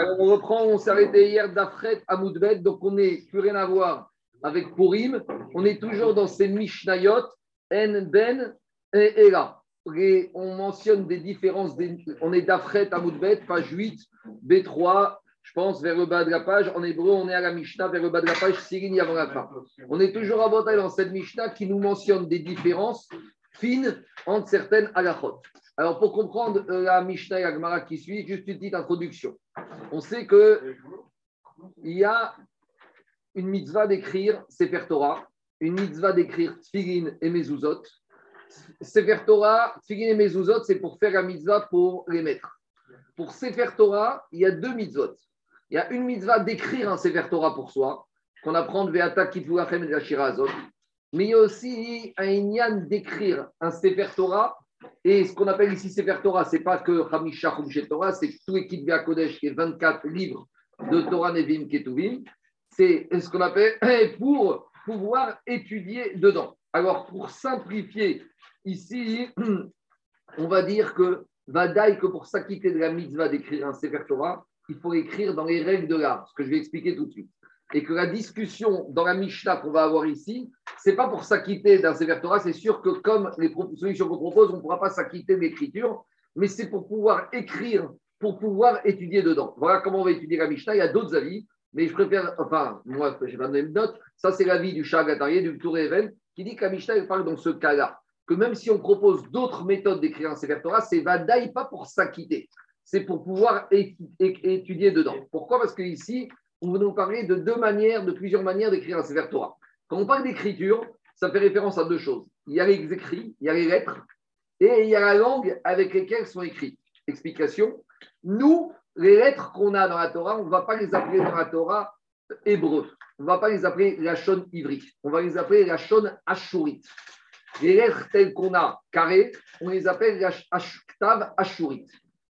Alors, on reprend, on s'est arrêté hier d'Afret à Moudbet, donc on n'est plus rien à voir avec Purim. On est toujours dans ces Mishnayot, En, Ben et Ela. Et on mentionne des différences. on est d'Afret à Moudbet, page 8, B3, je pense, vers le bas de la page. En hébreu, on est à la Mishnah, vers le bas de la page, Sirini avant la fin. On est toujours à Bataille dans cette Mishnah qui nous mentionne des différences fines entre certaines halachot. Alors, pour comprendre euh, la Mishnah et la Gemara qui suit, juste une petite introduction. On sait que il y a une mitzvah d'écrire Sefer Torah, une mitzvah d'écrire Tfilin et Mezuzot. Sefer Torah, Tfilin et Mezuzot, c'est pour faire la mitzvah pour les mettre. Pour Sefer Torah, il y a deux mitzvot. Il y a une mitzvah d'écrire un Sefer Torah pour soi, qu'on apprend de Veata Kitvulachem et de la Mais il y a aussi un inyan d'écrire un Sefer Torah. Et ce qu'on appelle ici Sefer Torah, ce n'est pas que Hamisha Chumshet Torah, c'est tout l'équipe Kodesh, qui est 24 livres de Torah Nevim Ketuvim. C'est ce qu'on appelle pour pouvoir étudier dedans. Alors, pour simplifier, ici, on va dire que Vadaï, que pour s'acquitter de la mitzvah d'écrire un Sefer Torah, il faut écrire dans les règles de l'art, ce que je vais expliquer tout de suite. Et que la discussion dans la Mishnah qu'on va avoir ici, c'est pas pour s'acquitter d'un Sefer Torah, c'est sûr que comme les solutions qu'on propose, on ne pourra pas s'acquitter de l'écriture, mais c'est pour pouvoir écrire, pour pouvoir étudier dedans. Voilà comment on va étudier la Mishnah. Il y a d'autres avis, mais je préfère, enfin, moi, je vais pas une note. Ça, c'est l'avis du Chagatarié, du Tour Even, qui dit que la Mishnah parle dans ce cas-là, que même si on propose d'autres méthodes d'écrire un Sefer Torah, c'est Vadaï pas pour s'acquitter c'est pour pouvoir étudier dedans. Pourquoi? Parce qu'ici, on va nous parler de deux manières, de plusieurs manières d'écrire un Sefer Torah. Quand on parle d'écriture, ça fait référence à deux choses. Il y a les écrits, il y a les lettres, et il y a la langue avec laquelle sont écrits. Explication. Nous, les lettres qu'on a dans la Torah, on ne va pas les appeler dans la Torah hébreu. On ne va pas les appeler la shon ivri. On va les appeler la shon ashurit. Les lettres telles qu'on a carrées, on les appelle la ktav ashurit.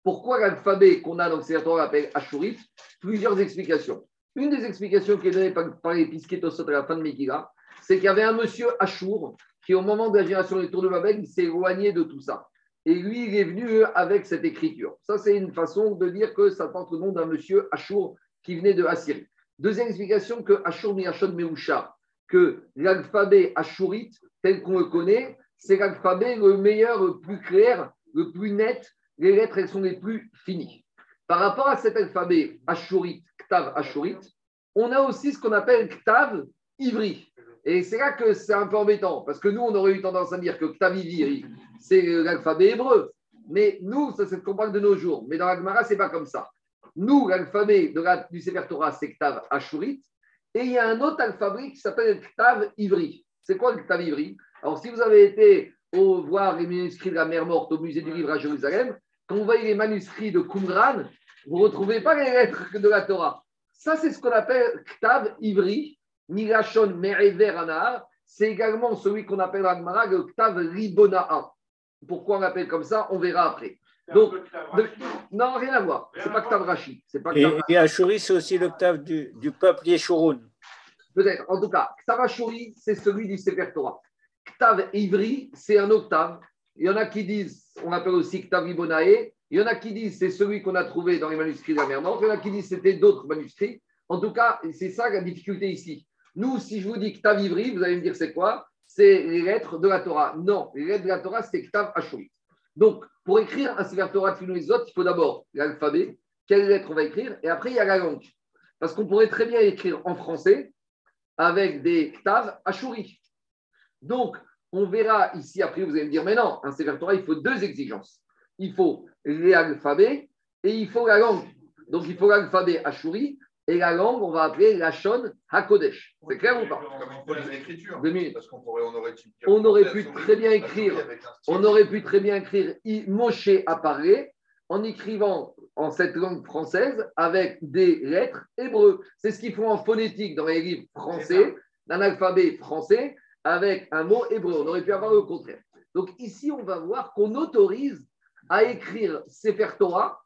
Pourquoi l'alphabet qu'on a dans le Seigneur appelle Ashurit? Plusieurs explications. Une des explications qui est donnée par, par les à la fin de Megillah, c'est qu'il y avait un monsieur Ashur qui, au moment de la génération des tours de Babel, s'est éloigné de tout ça. Et lui, il est venu avec cette écriture. Ça, c'est une façon de dire que ça porte le nom d'un monsieur Ashur qui venait de Assyrie. Deuxième explication, que Ashur Miachon Meusha, que l'alphabet Ashurite, tel qu'on le connaît, c'est l'alphabet le meilleur, le plus clair, le plus net les lettres, elles sont les plus finies. Par rapport à cet alphabet Ashurit, Ktav on a aussi ce qu'on appelle Ktav Ivri. Et c'est là que c'est un peu embêtant, parce que nous, on aurait eu tendance à dire que Ktav Ivri, c'est l'alphabet hébreu. Mais nous, ça c'est qu'on parle de nos jours. Mais dans la Gemara, ce n'est pas comme ça. Nous, l'alphabet du Sefer Torah, c'est Ktav Ashurit. Et il y a un autre alphabet qui s'appelle Ktav Ivri. C'est quoi le Ktav Ivri? Alors, si vous avez été au voir les manuscrits de la mer morte au musée du livre à Jérusalem, quand vous voyez les manuscrits de Qumran, vous ne retrouvez pas les lettres de la Torah. Ça, c'est ce qu'on appelle Ktav Ivri, Mirachon Me'ever Anar. C'est également celui qu'on appelle en le Ktav Ribona'a. Pourquoi on l'appelle comme ça On verra après. Donc, non, rien à voir. C'est pas Ktav Rashi. Pas et, et Ashuri, c'est aussi du, du peuple Yeshurun. Peut-être. En tout cas, Ktav Ashuri, c'est celui du Sefer Torah. Ktav Ivri, c'est un octave. Il y en a qui disent, on appelle aussi Ktav Ibonae. Il y en a qui disent, c'est celui qu'on a trouvé dans les manuscrits de la. Il y en a qui disent, c'était d'autres manuscrits. En tout cas, c'est ça la difficulté ici. Nous, si je vous dis Ktav Ivri, vous allez me dire, c'est quoi? C'est les lettres de la Torah. Non, les lettres de la Torah, c'est Ktav Ashuri. Donc, pour écrire un Sefer Torah de les autres, il faut d'abord l'alphabet, quelle lettre on va écrire, et après, il y a la langue. Parce qu'on pourrait très bien écrire en français avec des Ktav Ashuri. Donc, on verra ici, après, vous allez me dire, mais non, un Sefer Torah, il faut deux exigences. Il faut l'alphabet et il faut la langue. Donc, il faut l'alphabet Ashuri et la langue, on va appeler la Shon HaKodesh. C'est clair ou pas on aurait pu très bien écrire, on aurait pu très bien écrire Moshe a parlé en écrivant en cette langue française avec des lettres hébreux. C'est ce qu'ils font en phonétique dans les livres français, d'un alphabet français avec un mot hébreu. On aurait pu avoir le contraire. Donc ici, on va voir qu'on autorise à écrire Sefer Torah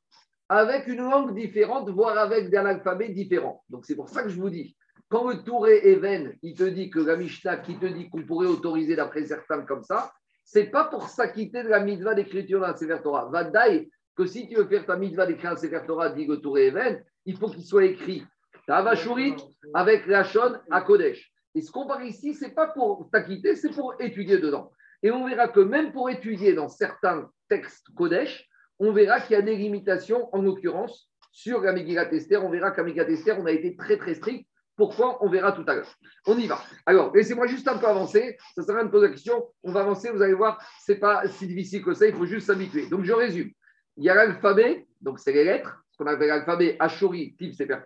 avec une langue différente, voire avec un alphabet différent. Donc c'est pour ça que je vous dis, quand le Touré Even, il te dit que la Mishnah qui te dit qu'on pourrait autoriser d'après certains comme ça, c'est pas pour s'acquitter de la mitzvah d'écriture d'un Sefer Torah. Vadaï, que si tu veux faire ta mitzvah d'écrire un Sefer Torah, dit et Even, il faut qu'il soit écrit Tavashurit avec Rachon à Kodesh. Et ce qu'on parle ici, ce n'est pas pour t'acquitter, c'est pour étudier dedans. Et on verra que même pour étudier dans certains textes Kodesh, on verra qu'il y a des limitations, en l'occurrence, sur la Megillat. On verra qu'à Megillat on a été très très strict. Pourquoi? On verra tout à l'heure. On y va. Alors, laissez-moi juste un peu avancer. Ça sert à rien de poser la question. On va avancer. Vous allez voir, ce n'est pas si difficile que ça. Il faut juste s'habituer. Donc, je résume. Il y a l'alphabet, donc c'est les lettres, ce qu'on appelle l'alphabet Ashuri, type Sefer.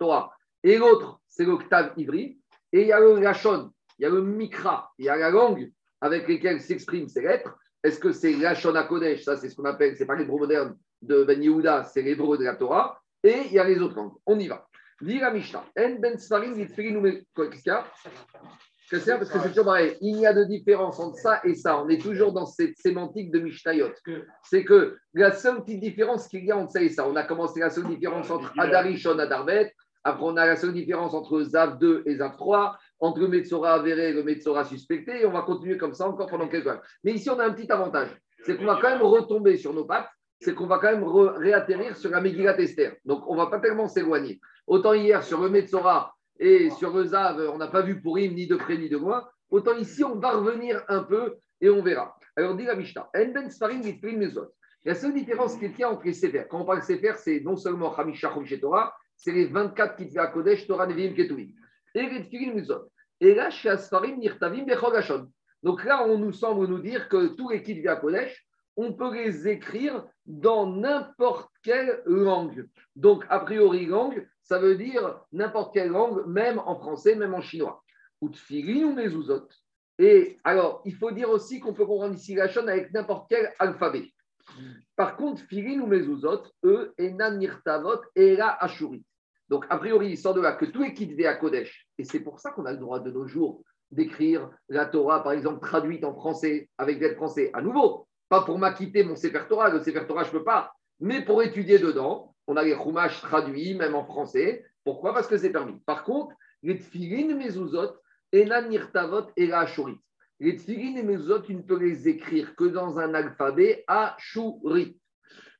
Et l'autre, c'est l'octave ivri. Et il y a le Lachon, il y a le Mikra, il y a la langue avec lesquelles s'expriment ces lettres. Est-ce que c'est Lachon Kodesh? Ça, c'est ce qu'on appelle, c'est pas l'hébreu moderne de Ben Yehuda, c'est l'hébreu de la Torah. Et il y a les autres langues. On y va. Lira Mishnah. En ben Sfarim, Qu'est-ce qu'il y a? Parce que c'est toujours pareil. Il y a de différence entre ça et ça. On est toujours dans cette sémantique de Mishnayot. C'est que la seule petite différence qu'il y a entre ça et ça, on a commencé la seule différence entre Adarishon et Adarbet. Après, on a la seule différence entre Zav 2 et Zav 3, entre le Metzora avéré et le Metzora suspecté. Et on va continuer comme ça encore pendant quelques heures. Mais ici, on a un petit avantage. C'est qu'on va quand même retomber sur nos pattes. C'est qu'on va quand même réatterrir sur la Megillat Esther. Donc, on ne va pas tellement s'éloigner. Autant hier, sur le Metzora, et sur Zav, on n'a pas vu pour ni de près ni de loin. Autant ici, on va revenir un peu et on verra. Alors, dit la Mishnah, ben La seule différence qu'il y a entre les Sefer, quand on parle de Sefer, c'est non seulement Hamisha Torah, c'est les 24 qui à Kodesh, Torah, Nevi'im, Ketuvim. Et les Tfilin Mizot. Et là, Nirtavim, Bechogashon. Donc là, on nous semble nous dire que tous les kits à Kodesh, on peut les écrire dans n'importe quelle langue. Donc, a priori, langue, ça veut dire n'importe quelle langue, même en français, même en chinois. Ou ou mezuzot. Et alors, il faut dire aussi qu'on peut comprendre ici la chaîne avec n'importe quel alphabet. Par contre, filin ou mezuzot, eux, enan nirtavot, et la ashuri. Donc, a priori, il sort de là que tout est quitté à Kodesh. Et c'est pour ça qu'on a le droit de nos jours d'écrire la Torah, par exemple, traduite en français, avec des français. À nouveau, pas pour m'acquitter mon Sefer Torah, le Sefer Torah, je ne peux pas, mais pour étudier dedans, on a les Chumash traduits, même en français. Pourquoi? Parce que c'est permis. Par contre, les tfilin mezuzot, enan nirtavot et la ashurit. Les tfilin et mezuzot, tu ne peux les écrire que dans un alphabet ashuri.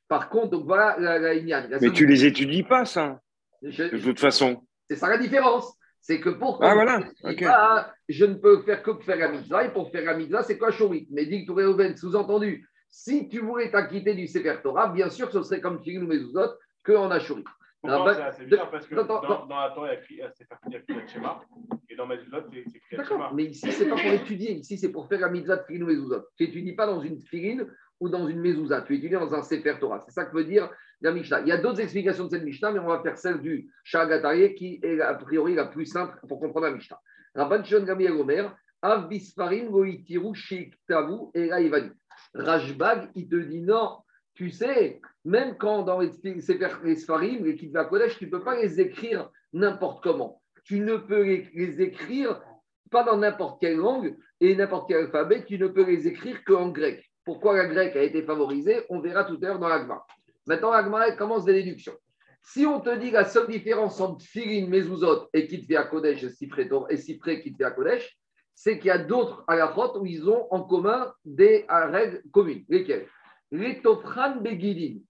Par contre, donc voilà la, la, Mais tu les étudies pas, ça, de toute façon. C'est ça la différence. C'est que pour ah, voilà. je ne peux faire que faire la mitzvah. Et pour faire la mitzvah, c'est quoi Shurit Mais dit que sous-entendu, si tu voulais t'acquitter du Sefer Torah, bien sûr, ce serait comme Tfilin ou Mezuzot, qu'en Ashuri. C'est bizarre parce que dans, dans, la Torah, il y a écrit Shema, et dans Mezuzot, c'est écrit D'accord, mais ici, ce n'est pas pour étudier, ici, c'est pour faire la mitzvah de Tfilin ou Mezuzot. Tu n'étudies pas dans une Tfilin ou dans une Mezuzah, tu étudies dans un Sefer Torah. C'est ça que veut dire Il y a d'autres explications de cette Mishnah, mais on va faire celle du Shagatari, qui est a priori la plus simple pour comprendre la Mishnah. Rabban Shon Gabriel Omer, Av Bisfarim Goitiru Shiktavu et Rajbag, il te dit non, tu sais, même quand dans les, les Sfarim, les Kitva Kodesh, tu ne peux pas les écrire n'importe comment. Tu ne peux les, écrire pas dans n'importe quelle langue et n'importe quel alphabet, tu ne peux les écrire qu'en grec. Pourquoi la grecque a été favorisée On verra tout à l'heure dans l'Agma. Maintenant, l'Agma commence des déductions. Si on te dit la seule différence entre Firin, Mezuzot et Kitva Kodesh et Sifre Kitva Kodesh, c'est qu'il y a d'autres halachot où ils ont en commun des règles communes. Lesquelles? Les Tofran Begidin.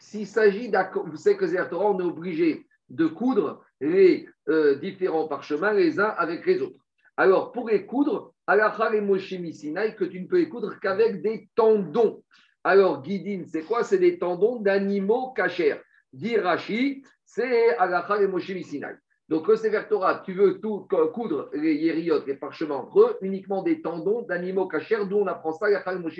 S'il s'agit vous savez que les Torah, on est obligé de coudre les euh, différents parchemins les uns avec les autres. Alors, pour les coudre, halakha et Moshe que tu ne peux les coudre qu'avec des tendons. Alors, Guidin, c'est quoi? C'est des tendons d'animaux cachers. Dirachi, c'est halakha et Moshe donc, le Sefer Torah, tu veux tout coudre les yériotes, les parchemins entre eux, uniquement des tendons d'animaux cachers, d'où on apprend ça, à Moshe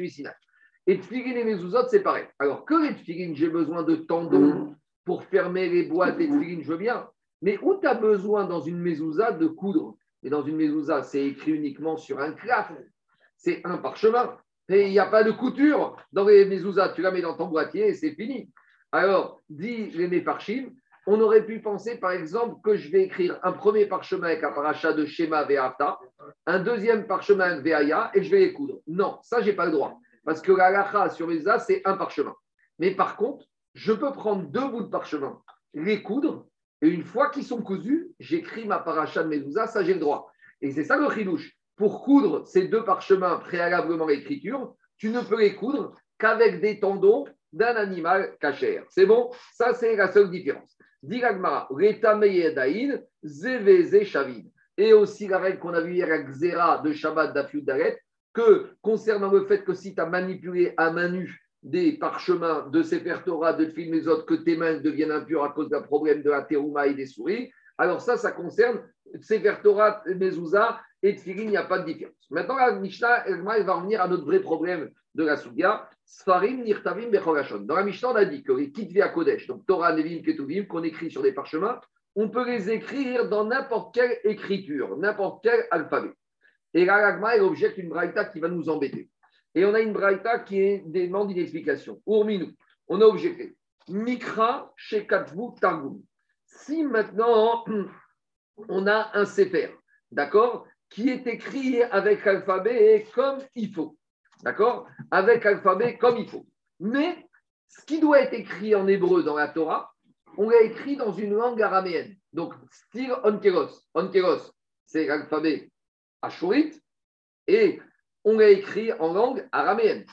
Et Tfilin et Mezuzot, c'est pareil. Alors, que les Tfilin, j'ai besoin de tendons pour fermer les boîtes des Tfilin, je veux bien. Mais où tu as besoin dans une mezouza de coudre? Et dans une mezouza, c'est écrit uniquement sur un claf. C'est un parchemin. Et il n'y a pas de couture dans les mezouza. Tu la mets dans ton boîtier et c'est fini. Alors, dit les méparchim, on aurait pu penser, par exemple, que je vais écrire un premier parchemin avec un paracha de Shema Ve'ata, un deuxième parchemin avec Ve'aya, et je vais les coudre. Non, ça, je n'ai pas le droit. Parce que la lacha sur as, c'est un parchemin. Mais par contre, je peux prendre deux bouts de parchemin, les coudre, et une fois qu'ils sont cousus, j'écris ma paracha de Mezouza, ça, j'ai le droit. Et c'est ça le chilouche. Pour coudre ces deux parchemins préalablement l'écriture, tu ne peux les coudre qu'avec des tendons d'un animal cachère. C'est bon? Ça, c'est la seule différence. Diragmara, Shavin. Et aussi la règle qu'on a vue hier à Xera de Shabbat d'Afiud Daret, que concernant le fait que si tu as manipulé à main nue des parchemins de Sefer Torah, de film autres, que tes mains deviennent impures à cause d'un problème de la terouma et des souris, alors ça, ça concerne Sefer Torah, Mezouza et Tfilin, il n'y a pas de différence. Maintenant, la Mishnah, elle va revenir à notre vrai problème de la Sougia, Sfarim, Nirtavim. Dans la Mishnah, on a dit que les Kitvi Kodesh, donc Torah, Nevim, Ketuvim, qu'on écrit sur des parchemins, on peut les écrire dans n'importe quelle écriture, n'importe quel alphabet. Et la Ragma, elle objecte une braïta qui va nous embêter. Et on a une braïta qui est, demande une explication. Urminou, on a objecté. Mikra, Shekatvu, Targum. Si maintenant, on a un sefer, d'accord, qui est écrit avec alphabet comme il faut. D'accord? Avec alphabet comme il faut. Mais ce qui doit être écrit en hébreu dans la Torah, on l'a écrit dans une langue araméenne. Donc, style onkeros. Onkeros, c'est l'alphabet ashurite et on l'a écrit en langue araméenne.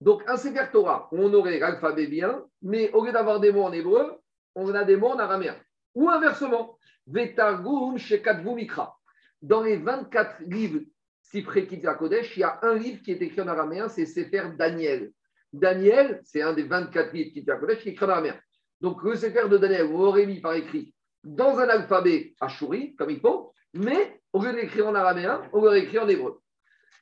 Donc, un Sefer Torah, on aurait l'alphabet bien, mais au lieu d'avoir des mots en hébreu, on a des mots en araméen. Ou inversement, Vetargum Shekatvu Mikra. Dans les 24 livres Sifre Kitva Kodesh, il y a un livre qui est écrit en araméen, c'est Sefer Daniel. Daniel, c'est un des 24 livres Kitva Kodesh qui est écrit en araméen. Donc le Sefer de Daniel, vous l'aurez mis par écrit dans un alphabet ashuri, comme il faut, mais au lieu d'écrire en araméen, on l'aurait écrit en hébreu.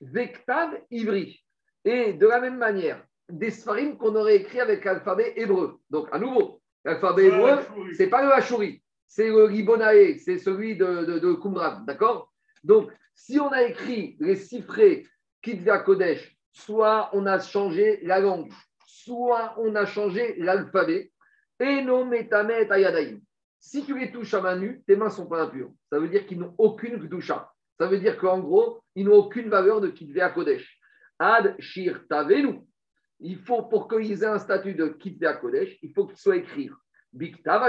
Vektav Ivri. Et de la même manière, des Sfarim qu'on aurait écrit avec l'alphabet hébreu. Donc à nouveau, l'alphabet hébreu, ce n'est pas le ashuri, c'est le Ribonae, c'est celui de, de, de Qumran, d'accord? Donc si on a écrit les cifrés Kitvia Kodesh, soit on a changé la langue, soit on a changé l'alphabet, et non metamet ayadaim. Si tu les touches à main nue, tes mains ne sont pas impures. Ça veut dire qu'ils n'ont aucune kdusha. Ça veut dire qu'en gros, ils n'ont aucune valeur de Kitvia Kodesh. Ad shir tavenu. Il faut, pour qu'ils aient un statut de Kitvia Kodesh, il faut qu'il soit écrit Biktav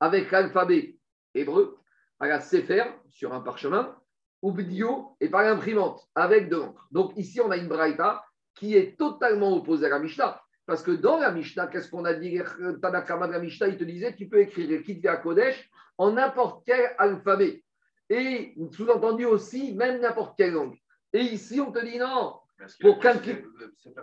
avec l'alphabet hébreu, à la Sefer, sur un parchemin, ou Bdio et par l'imprimante, avec de l'encre. Donc ici, on a une braïta qui est totalement opposée à la Mishnah. Parce que dans la Mishnah, qu'est-ce qu'on a dit? Tanakama de la Mishnah, il te disait tu peux écrire le Kitvia Kodesh en n'importe quel alphabet. Et sous-entendu aussi, même n'importe quelle langue. Et ici, on te dit non. Pour quelqu'un C'est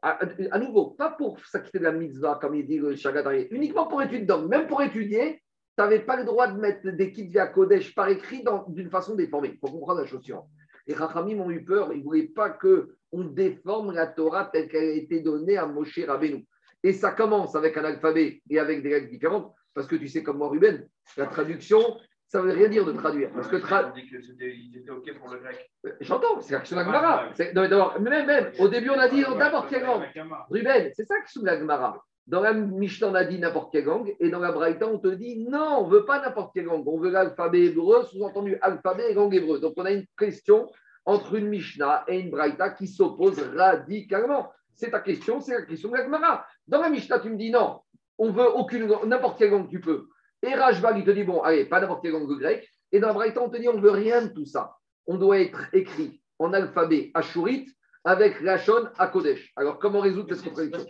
à, à nouveau, pas pour s'acquitter de la mitzvah, comme il dit le Shagadari, uniquement pour étudier. Même pour étudier, tu n'avais pas le droit de mettre des kits via Kodesh par écrit d'une façon déformée. Il faut comprendre la chose suivante. Les Rachamim ont eu peur, ils ne voulaient pas qu'on déforme la Torah telle qu'elle a été donnée à Moshe Rabbeinu. Et ça commence avec un alphabet et avec des règles différentes, parce que tu sais comme moi, Ruben, la traduction, ça ne veut rien dire de traduire. Parce que tra... ils étaient OK pour le grec. Euh, j'entends, c'est l'action de la Même, même, au début, on a dit d'abord quelle langue Ruben, c'est ça de la Gemara. Dans la Mishnah, on a dit n'importe quelle langue, et dans la Braïta, on te dit non, on ne veut pas n'importe quelle langue, on veut l'alphabet hébreu, sous-entendu alphabet et langue hébreu. Donc on a une question entre une Mishnah et une Braïta qui s'opposent radicalement. C'est ta question, c'est la question de la Gemara. Dans la Mishnah, tu me dis non, on veut aucune n'importe quelle langue tu peux. Et Rajbag, il te dit bon, allez, pas n'importe quelle langue grecque. Et dans la Braïta, on te dit on ne veut rien de tout ça. On doit être écrit en alphabet ashurite avec Rachon à Kodesh. Alors comment résoudre cette contradiction?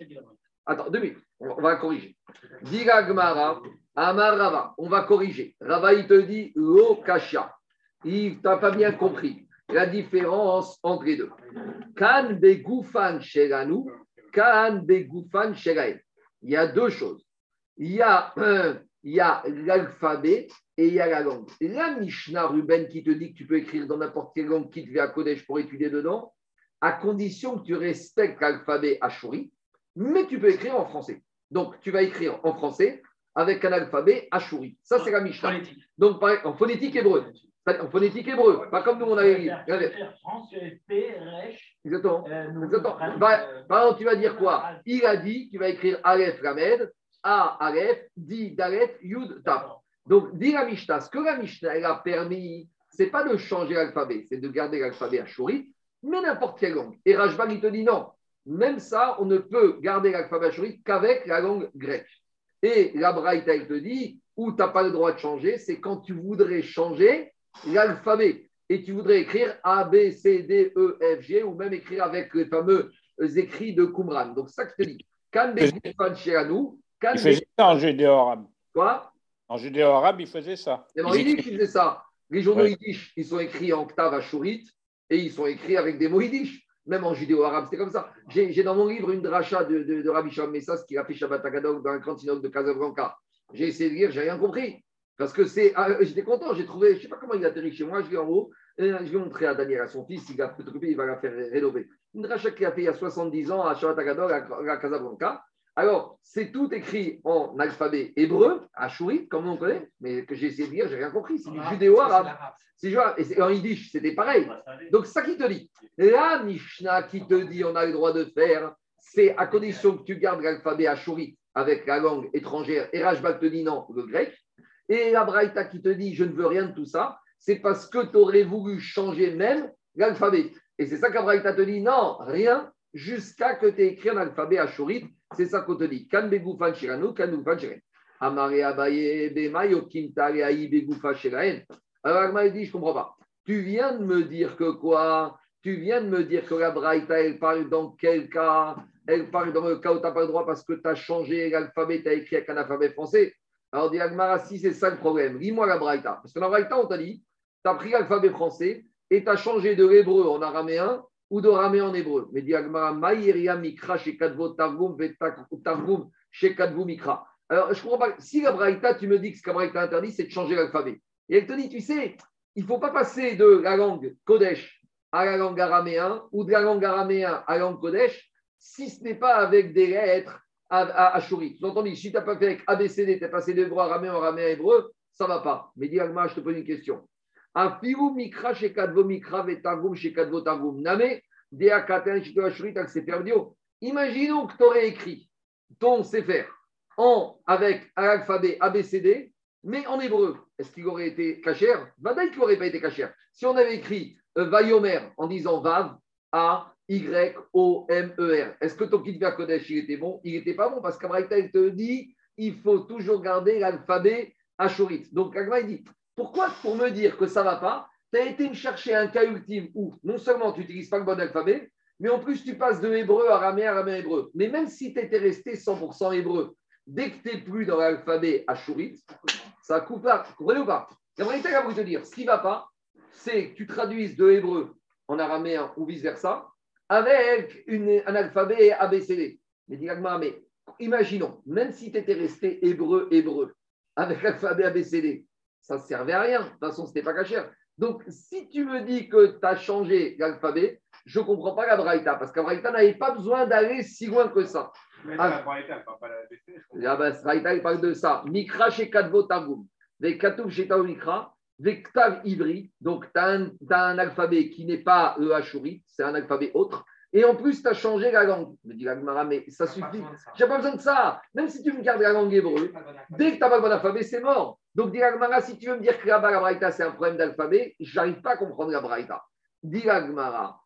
Attends, deux minutes, on va corriger. Diga Gmara, Amar Rava, on va corriger. Rava, il te dit Lo Kasha. Il t'a pas bien compris la différence entre les deux. Kan Begoufan Sheranu, Kan Begoufan. Il y a deux choses. Il y a, il y a l'alphabet et il y a la langue. La Mishnah Ruben qui te dit que tu peux écrire dans n'importe quelle langue qui te vient à Kodesh pour étudier dedans, à condition que tu respectes l'alphabet Ashuri mais tu peux écrire en français. Donc, tu vas écrire en français avec un alphabet Ashuri. Ça, c'est la Mishnah. Donc, en phonétique hébreu. En phonétique hébreu, pas comme nous on avait dit. Exactement. Euh, Exactement. Bah, par exemple, tu vas dire quoi Il a dit, tu vas écrire Aleph Ramed, A Aleph, Di Dalet, Yud Taf. Donc, dit la Mishnah, ce que la Mishnah elle a permis, c'est pas de changer l'alphabet, c'est de garder l'alphabet Ashuri, mais n'importe quelle langue. Et Rajbag, il te dit non, même ça, on ne peut garder l'alphabet ashurite qu'avec la langue grecque. Et la Braïta, elle te dit, où tu n'as pas le droit de changer, c'est quand tu voudrais changer l'alphabet et tu voudrais écrire A, B, C, D, E, F, G, ou même écrire avec les fameux écrits de Qumran. Donc, ça que je te dis. Kan Begufan Shelanu. Il faisait ça en judéo-arabe. Quoi? En judéo-arabe, il faisait ça. Et en Yiddish, il faisait ça. Les journaux. Yiddish, ils sont écrits en Ktav Ashurit et ils sont écrits avec des mots Yiddish. Même en judéo-arabe, c'était comme ça. J'ai dans mon livre une dracha de, Rabbi Sham Messas qui a fait Shabbat Agadog dans un synode de Casablanca. J'ai essayé de lire, j'ai rien compris. Parce que c'est. Ah, J'étais content, j'ai trouvé, je ne sais pas comment il a atterri chez moi, je vais en haut, et je vais montrer à Daniel, à son fils, il va il va la faire rénover. Une dracha qu'il a fait il y a 70 ans à Shabbat Agadog à, à Casablanca. Alors, c'est tout écrit en alphabet hébreu, à Chourit, comme on connaît, mais que j'ai essayé de lire, j'ai rien compris. C'est du judéo-arabe. C'est et en yiddish, c'était pareil. Donc, ça qui te dit. La Mishnah qui te dit on a le droit de faire, c'est à condition que tu gardes l'alphabet à Chourit avec la langue étrangère. Et Rajbal te dit non, le grec. Et la Braïta qui te dit je ne veux rien de tout ça, c'est parce que tu aurais voulu changer même l'alphabet. Et c'est ça qu'Abraïta te dit non, rien, jusqu'à que tu aies écrit un alphabet à Chourit. C'est ça qu'on te dit. Kan shiranu, kan. Alors Agma dit, je comprends pas. Tu viens de me dire que quoi? Tu viens de me dire que la Braïta, elle parle dans quel cas? Elle parle dans le cas où tu n'as pas le droit parce que tu as changé l'alphabet, tu as écrit avec un alphabet français. Alors dit Agmara, si c'est ça le problème, lis-moi la Braïta. Parce que la Braïta, on t'a dit, tu as pris l'alphabet français et tu as changé de l'hébreu en araméen ou d'araméen en hébreu. Mais dit Agmara, Maïria mikra chez Targum, Targum chez mikra. Alors, je comprends pas. Si la Braïta, tu me dis que ce que interdit, c'est de changer l'alphabet. Et elle te dit, tu sais, il ne faut pas passer de la langue Kodesh à la langue araméen ou de la langue araméen à la langue Kodesh si ce n'est pas avec des lettres à, à, à. Sous-entendu, si tu n'as pas fait avec ABCD, tu es passé d'hébreu araméen araméen hébreu, ça ne va pas. Mais dis Agma, je te pose une question. Mikra chez Kadvo mikra vetargum chez Kadvo targum. Name. Imaginons que tu aurais écrit ton sefer en, avec un alphabet ABCD, mais en hébreu. Est-ce qu'il aurait été cachère Vadaï qu'il n'aurait pas été cachère. Si on avait écrit euh, Vayomer en disant Vav, A, Y, O, M, E, R, est-ce que ton kit Kodesh, il était bon? Il n'était pas bon parce qu'Abraïta, te dit il faut toujours garder l'alphabet Ashurit. Donc, Agma, il dit pourquoi pour me dire que ça ne va pas Tu as été me chercher un cas ultime où non seulement tu n'utilises pas le bon alphabet, mais en plus tu passes de hébreu à araméen, araméen, hébreu. Mais même si tu étais resté 100% hébreu, dès que tu n'es plus dans l'alphabet Ashurit, ça coupe là. Vous comprenez ou pas? La vérité, a voulu te dire, ce qui ne va pas, c'est que tu traduises de hébreu en araméen ou vice-versa avec un alphabet ABCD. Mais dis mais imaginons, même si tu étais resté hébreu, hébreu, avec l'alphabet ABCD, ça ne servait à rien. De toute façon, ce n'était pas cachère. Donc, si tu me dis que tu as changé l'alphabet, je ne comprends pas la Braïta, parce que la Braïta n'avait pas besoin d'aller si loin que ça. Mais Ah. la Braïta, elle parle pas de la. Ah ben, Braïta, il parle de ça. Mikra chez Kadvo. Ve Katoub chez Tao Mikra. Ve Ktav Ivri. Donc, tu as, un alphabet qui n'est pas le Ashuri, c'est un alphabet autre. Et en plus, tu as changé la langue. Me dit l'Agmara, mais ça suffit. J'ai pas besoin de ça. Même si tu me gardes la langue hébreu, dès que tu n'as pas le bon alphabet, c'est mort. Donc, dit l'Agmara, si tu veux me dire que là-bas, la Braïta, c'est un problème d'alphabet, je n'arrive pas à comprendre la Braïta. Dit l'Agmara.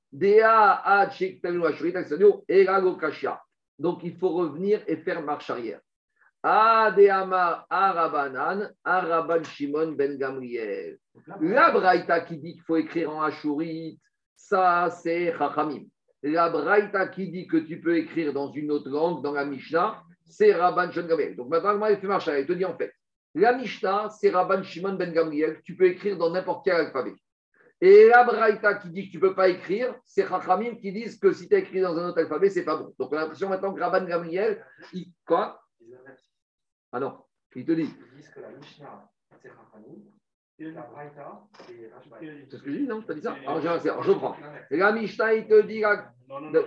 Donc, il faut revenir et faire marche arrière. Arabanan, Araban Shimon Ben Gamriel. La Braïta qui dit qu'il faut écrire en Ashurit, ça c'est Chachamim. La Braïta qui dit que tu peux écrire dans une autre langue, dans la Mishnah, c'est Rabban Shimon Gamriel. Donc maintenant, il fait marche. Il te dit en fait, la Mishnah, c'est Rabban Shimon Ben Gamriel. Tu peux écrire dans n'importe quel alphabet. Et la Braïta qui dit que tu ne peux pas écrire, c'est Chachamim qui disent que si tu as écrit dans un autre alphabet, c'est pas bon. Donc on a l'impression maintenant que Rabban Gamriel, il... quoi? Ah non, il te dit. Ils disent que la Mishnah, c'est c'est ce que je dis, non Tu as dit ça alors, je, alors, je prends. La Mishnah, il te dit, la- Non, non, non.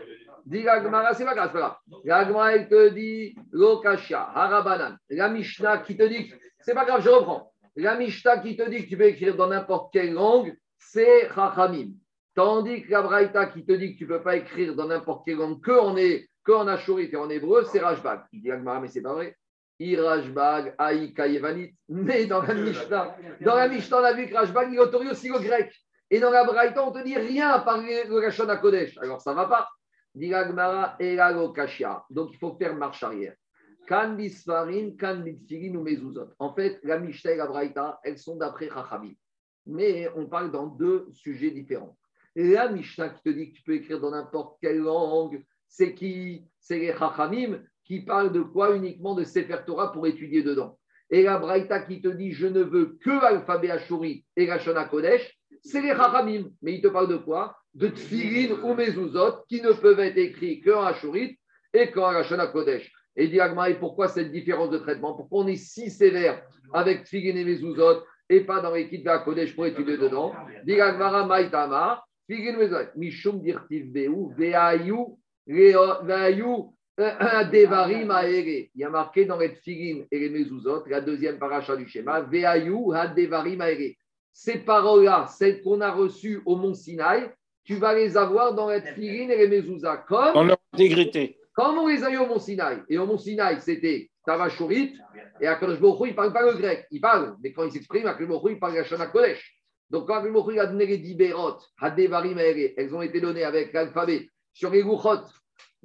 la Gemara, c'est pas grave, c'est pas grave. La Gemara, il te dit, Lokasha, Harabanan. La Mishnah qui te dit, c'est pas grave, je reprends. La Mishnah qui te dit que tu peux écrire dans n'importe quelle langue, c'est Chachamim. Tandis que la Braïta qui te dit que tu ne peux pas écrire dans n'importe quelle langue que en, est, que en et en hébreu, c'est Rajbag. Il dit la Gemara, mais c'est pas vrai. Irajbag, Aïka, Yevanit. Mais dans la Mishnah, dans la Mishnah, on a vu que Rajbag, il autorise aussi le grec. Et dans la Braïta, on te dit rien à part le Rachon à Kodesh. Alors ça ne va pas. Gemara, Elago Kashia. Donc il faut faire marche arrière. Kan bisfarin, kan ou mezuzot. En fait, la Mishnah et la Braïta, elles sont d'après Chachamim. Mais on parle dans deux sujets différents. La Mishnah qui te dit que tu peux écrire dans n'importe quelle langue, c'est qui? C'est les Chachamim qui parle de quoi Uniquement de Sefer Torah pour étudier dedans. Et la Braïta qui te dit je ne veux que l'alphabet Ashuri et la Shana Kodesh, c'est les Haramim. Mais il te parle de quoi? De Tfilin ou Mezuzot qui ne peuvent être écrits qu'en Ashurit et qu'en la Kodesh. Et dit et pourquoi cette différence de traitement? Pourquoi on est si sévère avec Tfilin et Mezuzot et pas dans l'équipe de la Kodesh pour étudier dedans Dit Maïtama, Tfilin Mezuzot, Mishum Dirtiv Beu, Veayu, Veayu, Devarim Il y a marqué dans les Tfilin et les Mezuzot, la deuxième paracha du schéma, Veayu, Devarim. Ces paroles-là, celles qu'on a reçues au Mont Sinaï, tu vas les avoir dans les Tfilin et les Mezuzah. Comme, dans leur intégrité. Comme on les a eu au Mont Sinaï. Et au Mont Sinaï, c'était Tavachorit, et Akadosh Baruch il ne parle pas le grec. Il parle, mais quand il s'exprime, Akadosh Baruch il parle la Shana Kodesh. Donc quand Akadosh Baruch a donné les Diberot, Hadevarim Aere, elles ont été données avec l'alphabet sur les Gouchot.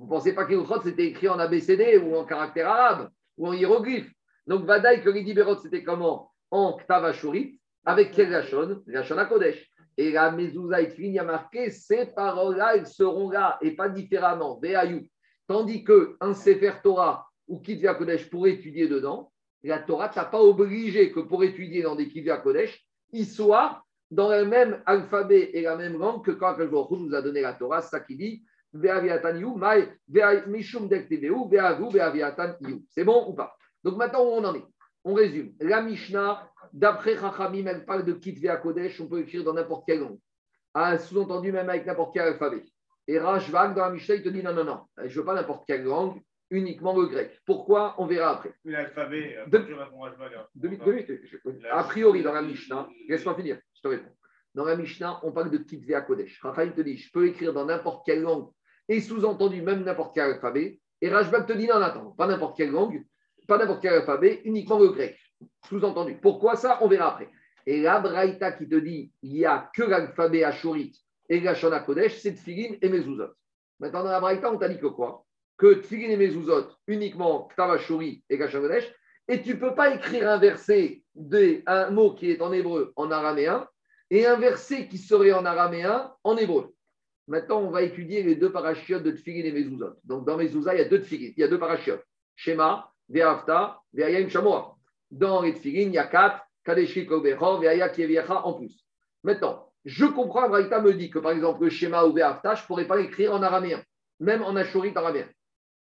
Vous ne pensez pas que les c'était écrit en ABCD ou en caractère arabe ou en hiéroglyphe? Donc, Vadaï, que les Diberot, c'était comment? En Ktavachorit, avec quel Lachon à Kodesh. Et la Mezouza il a marqué ces paroles-là, elles seront là et pas différemment. Veayou. Tandis qu'un Sefer Torah ou Kitvia Kodesh pour étudier dedans, la Torah t'a pas obligé que pour étudier dans des Kitvia Kodesh, il soit dans le même alphabet et la même langue que quand le nous a donné la Torah, ça qui dit c'est bon ou pas? Donc maintenant, où on en est On résume. La Mishnah, d'après Chachamim, elle parle de Kitvea Kodesh, on peut écrire dans n'importe quelle langue. Un sous-entendu même avec n'importe quel alphabet. Et Rashvag, dans la Mishnah, il te dit non, non, non, je ne veux pas n'importe quelle langue, uniquement le grec. Pourquoi? On verra après. L'alphabet, a priori, dans la Mishnah, laisse-moi finir, je te réponds. Dans la Mishnah, on parle de Kitvea Kodesh. Raphaël te dit, je peux écrire dans n'importe quelle langue et sous-entendu même n'importe quel alphabet. Et Rajbak te dit non, attends, pas n'importe quelle langue, pas n'importe quel alphabet, uniquement le grec. Sous-entendu. Pourquoi ça? On verra après. Et la Braïta qui te dit il n'y a que l'alphabet Ashurit et la Kodesh, c'est Tfilin et Mezuzot. Maintenant, dans la Braïta, on t'a dit que quoi? Que Tfilin et Mezuzot, uniquement Ktav et la Kodesh, et tu ne peux pas écrire un verset, un mot qui est en hébreu en araméen, et un verset qui serait en araméen en hébreu. Maintenant, on va étudier les deux parachiotes de Tfilin et Mezuzot. Donc, dans Mezuzah, il y a deux Tfilin, il y a deux parachiotes. Shema, Ve'afta, Ve'ayim Shamoa. Dans les Tfilin, il y a quatre, Kadeshi Kobecho, Ve'aya Kieviacha en plus. Maintenant, je comprends, Braïta me dit que par exemple, le Shema ou Ve'afta, je ne pourrais pas l'écrire en araméen, même en achorit araméen.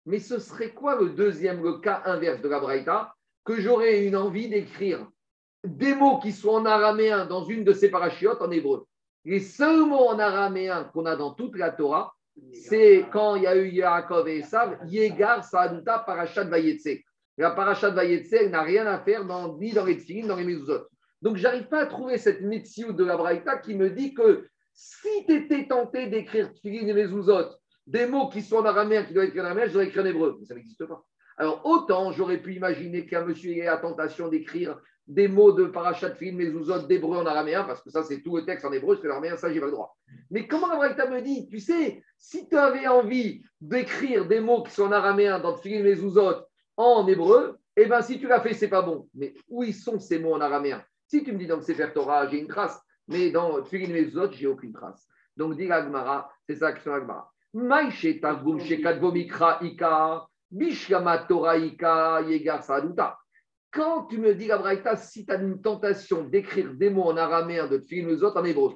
Mais ce serait quoi le deuxième, le cas inverse de la Que j'aurais une envie d'écrire des mots qui sont en araméen dans une de ces parachiotes en hébreu? Les seuls mots en araméen qu'on a dans toute la Torah, c'est quand il y a eu Yaakov et Esav, Yegar Sa'aduta Parashat Vayetse. La Parashat Vayetse, elle n'a rien à faire dans, ni dans les Tfilin, dans les Mezuzot. Donc, j'arrive pas à trouver cette métiout de la Braïta qui me dit que si tu étais tenté d'écrire Tfilin et Mezuzot, des mots qui sont en araméen, qui doivent être en araméen, j'aurais écrit en hébreu. Mais ça n'existe pas. Alors, autant j'aurais pu imaginer qu'un monsieur ait la tentation d'écrire des mots de parachat film, mezuzot d'hébreu en araméen, parce que ça, c'est tout le texte en hébreu, parce que l'araméen, ça, j'ai pas le droit. Mais comment la me dit, tu sais, si tu avais envie d'écrire des mots qui sont en araméen dans film, mezuzot en hébreu, eh bien, si tu l'as fait, c'est pas bon. Mais où ils sont ces mots en araméen? Si tu me dis dans le Torah, j'ai une trace, mais dans Tfilin Mezuzot, j'ai aucune trace. Donc, dit l'Agmara, c'est ça que c'est l'Agmara. Maïche Tavgum Shekadvomikra Ika, Bishkama Torah Ika, Yegar Saduta. Quand tu me dis la si tu as une tentation d'écrire des mots en araméen de Tfilin autres en hébreu,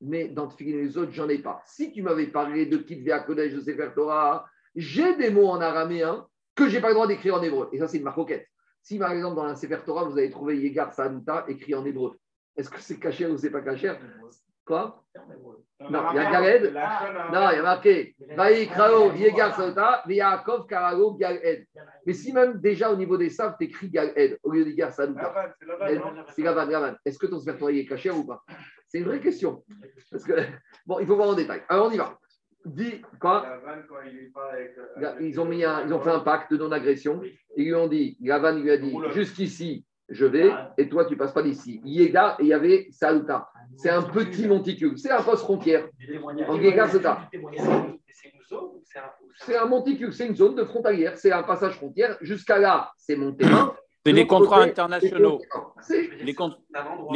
mais dans Tfilin autres, j'en ai pas. Si tu m'avais parlé de Kitvea Kodesh de Sefer Torah, j'ai des mots en araméen que je n'ai pas le droit d'écrire en hébreu. Et ça, c'est une marcoquette. Si par exemple dans la Sefer Torah, vous avez trouvé Yegar Sanuta écrit en hébreu, est-ce que c'est caché ou c'est pas caché? Quoi? Non, il y a Galed. Non, il y a marqué Yegar Yaakov, Galed. Mais si même déjà au niveau des sables, tu écris Galed au lieu de Yegar Sanuta. C'est Gavan, Gavan. Est-ce que ton Sefer Torah est caché ou pas? C'est une vraie question. Parce que, bon, il faut voir en détail. Alors on y va dit quoi? Ils ont, mis ils ont fait un pacte de non-agression. Ils lui ont dit, Gavan lui a dit, jusqu'ici, je vais, et toi, tu passes pas d'ici. Yéga, et il y avait Saluta. C'est un petit monticule. C'est un poste frontière. En Yéga, c'est ça. C'est un monticule, c'est une zone de frontalière. C'est un passage frontière. Jusqu'à là, c'est mon terrain. C'est les contrats internationaux. Les,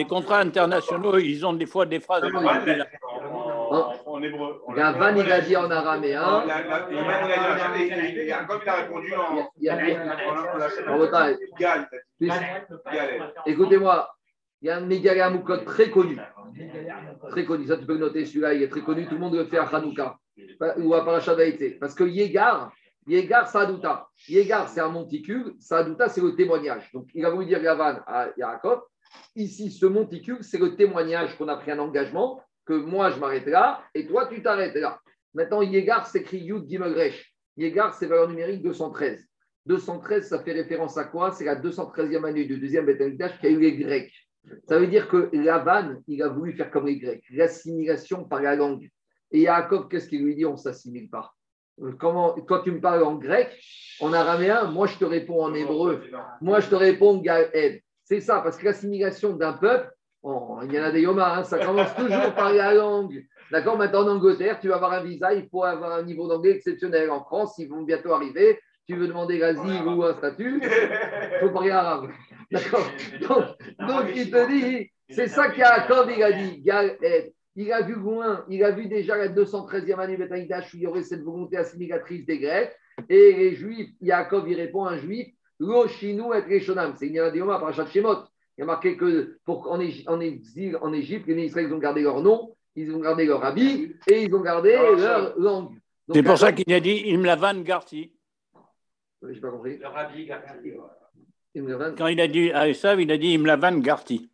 contrats internationaux, ils ont des fois des phrases. En hébreu. Il a araméen. La- la- et Yavan, il a dit en Jacob, il a répondu en. Y a- y a- a- a- a. Écoutez-moi, il y a un Mégalé Amoukot très connu. Très connu, ça tu peux le noter, celui-là, il est très connu, tout le monde le fait à Hanouka ou à Parashat. Parce que Yégar, Yégar, Sadouta. Yégar, c'est un monticule, Sadouta, c'est le témoignage. Donc, il a voulu dire Yavan à Yaakov. Ici, ce monticule, c'est le témoignage qu'on a pris un engagement, que moi, je m'arrête là, et toi, tu t'arrêtes là. Maintenant, Yégar s'écrit Yud Gimagresh. Yégar, c'est valeur numérique 213. 213, ça fait référence à quoi? C'est la 213e année du deuxième Beth Amikdash qui a eu les Grecs. Ça veut dire que Lavan, il a voulu faire comme les Grecs, l'assimilation par la langue. Et Yaakov, qu'est-ce qu'il lui dit? On ne s'assimile pas. Euh, Comment, toi, tu me parles en grec, en araméen, moi, je te réponds en hébreu. Moi, je te réponds Gaël. C'est ça, parce que l'assimilation d'un peuple, oh, il y en a des yomas, hein, ça commence toujours par la langue. D'accord Maintenant, en Angleterre, tu vas avoir un visa, il faut avoir un niveau d'anglais exceptionnel. En France, ils vont bientôt arriver. Tu veux demander l'asile ou un statut, il faut parler arabe. D'accord donc, donc, il te dit, c'est ça qu'Yaakov, il a dit, Gaël. Il a vu loin, il a vu déjà la 213e année Betaïdash où il y aurait cette volonté assimilatrice des Grecs. Et les Juifs, Yaakov, il répond à un Juif, Lo shinu et reshonam. C'est une Dioma par Shemot. Il y a marqué que pour, en, exil, en Égypte, les Israéliens ont gardé leur nom, ils ont gardé leur habit et ils ont gardé leur langue. C'est pour ça Yaakov- qu'il a dit Imlavan Garti. Je n'ai pas compris. Le rabbi Garti. Quand il a dit à Esav, il a dit Imlavan Garti.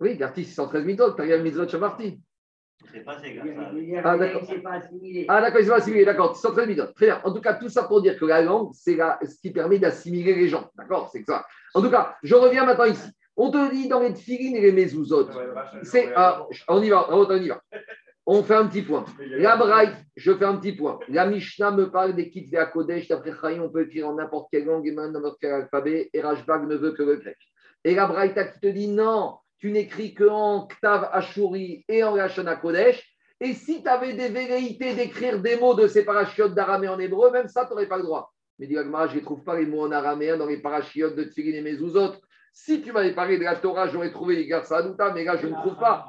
Oui, Garti 613 mitzvot, Tariel mitzvot shamarti. C'est pas ces gars. Ah, d'accord. Il s'est pas assimilé. Ah, d'accord, ils sont assimilés, d'accord. 613 mitzvot. Très bien. En tout cas, tout ça pour dire que la langue, c'est la- ce qui permet d'assimiler les gens. D'accord C'est que ça. En tout cas, je reviens maintenant ici. On te dit dans les tfilines et les mezuzot. C'est, ah, on y va, on y va. On fait un petit point. La Braït, je fais un petit point. La Mishnah me parle des Kitvé à Kodesh. D'après Chaim, on peut écrire en n'importe quelle langue et même dans n'importe quel alphabet. Et Rashbag ne veut que le grec. Et la Braïta qui te dit non, tu n'écris que en Ktav Ashuri et en Lashon Kodesh. Et si tu avais des velléités d'écrire des mots de ces parachiotes d'araméen en hébreu, même ça, tu n'aurais pas le droit. Mais Agmara, je ne trouve pas les mots en araméen dans les parachiotes de Tfilin et Mezuzot. Si tu m'avais parlé de la Torah, j'aurais trouvé les Adouta, mais là, je ne trouve pas.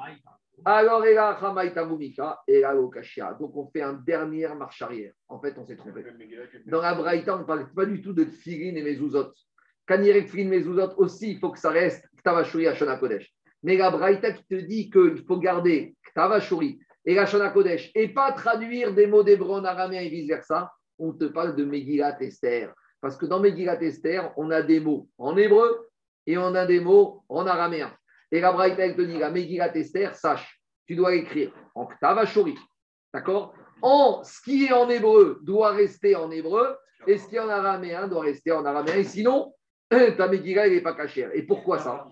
Alors, et là, Hamaïta Mumika, et là, Okashia. Donc, on fait un dernière marche arrière. En fait, on s'est trompé. Dans la Braïta, on ne parle pas du tout de Tfilin et Mezuzot. Kanirek Tfilin Mezuzot aussi, il faut que ça reste Ktavashuri à Shona Kodesh. Mais la Braïta qui te dit qu'il faut garder Ktavashuri et la Shona Kodesh et pas traduire des mots d'hébreu en araméen et vice-versa, on te parle de Megillat Esther. Parce que dans Megillat Esther, on a des mots en hébreu et on a des mots en araméen. Et la Braïta, te dit, la Megillat Esther, sache, tu dois écrire en Ktavashuri. D'accord? En ce qui est en hébreu doit rester en hébreu et ce qui est en araméen doit rester en araméen. Et sinon, ta Megillah, elle n'est pas cachère. Et pourquoi ça?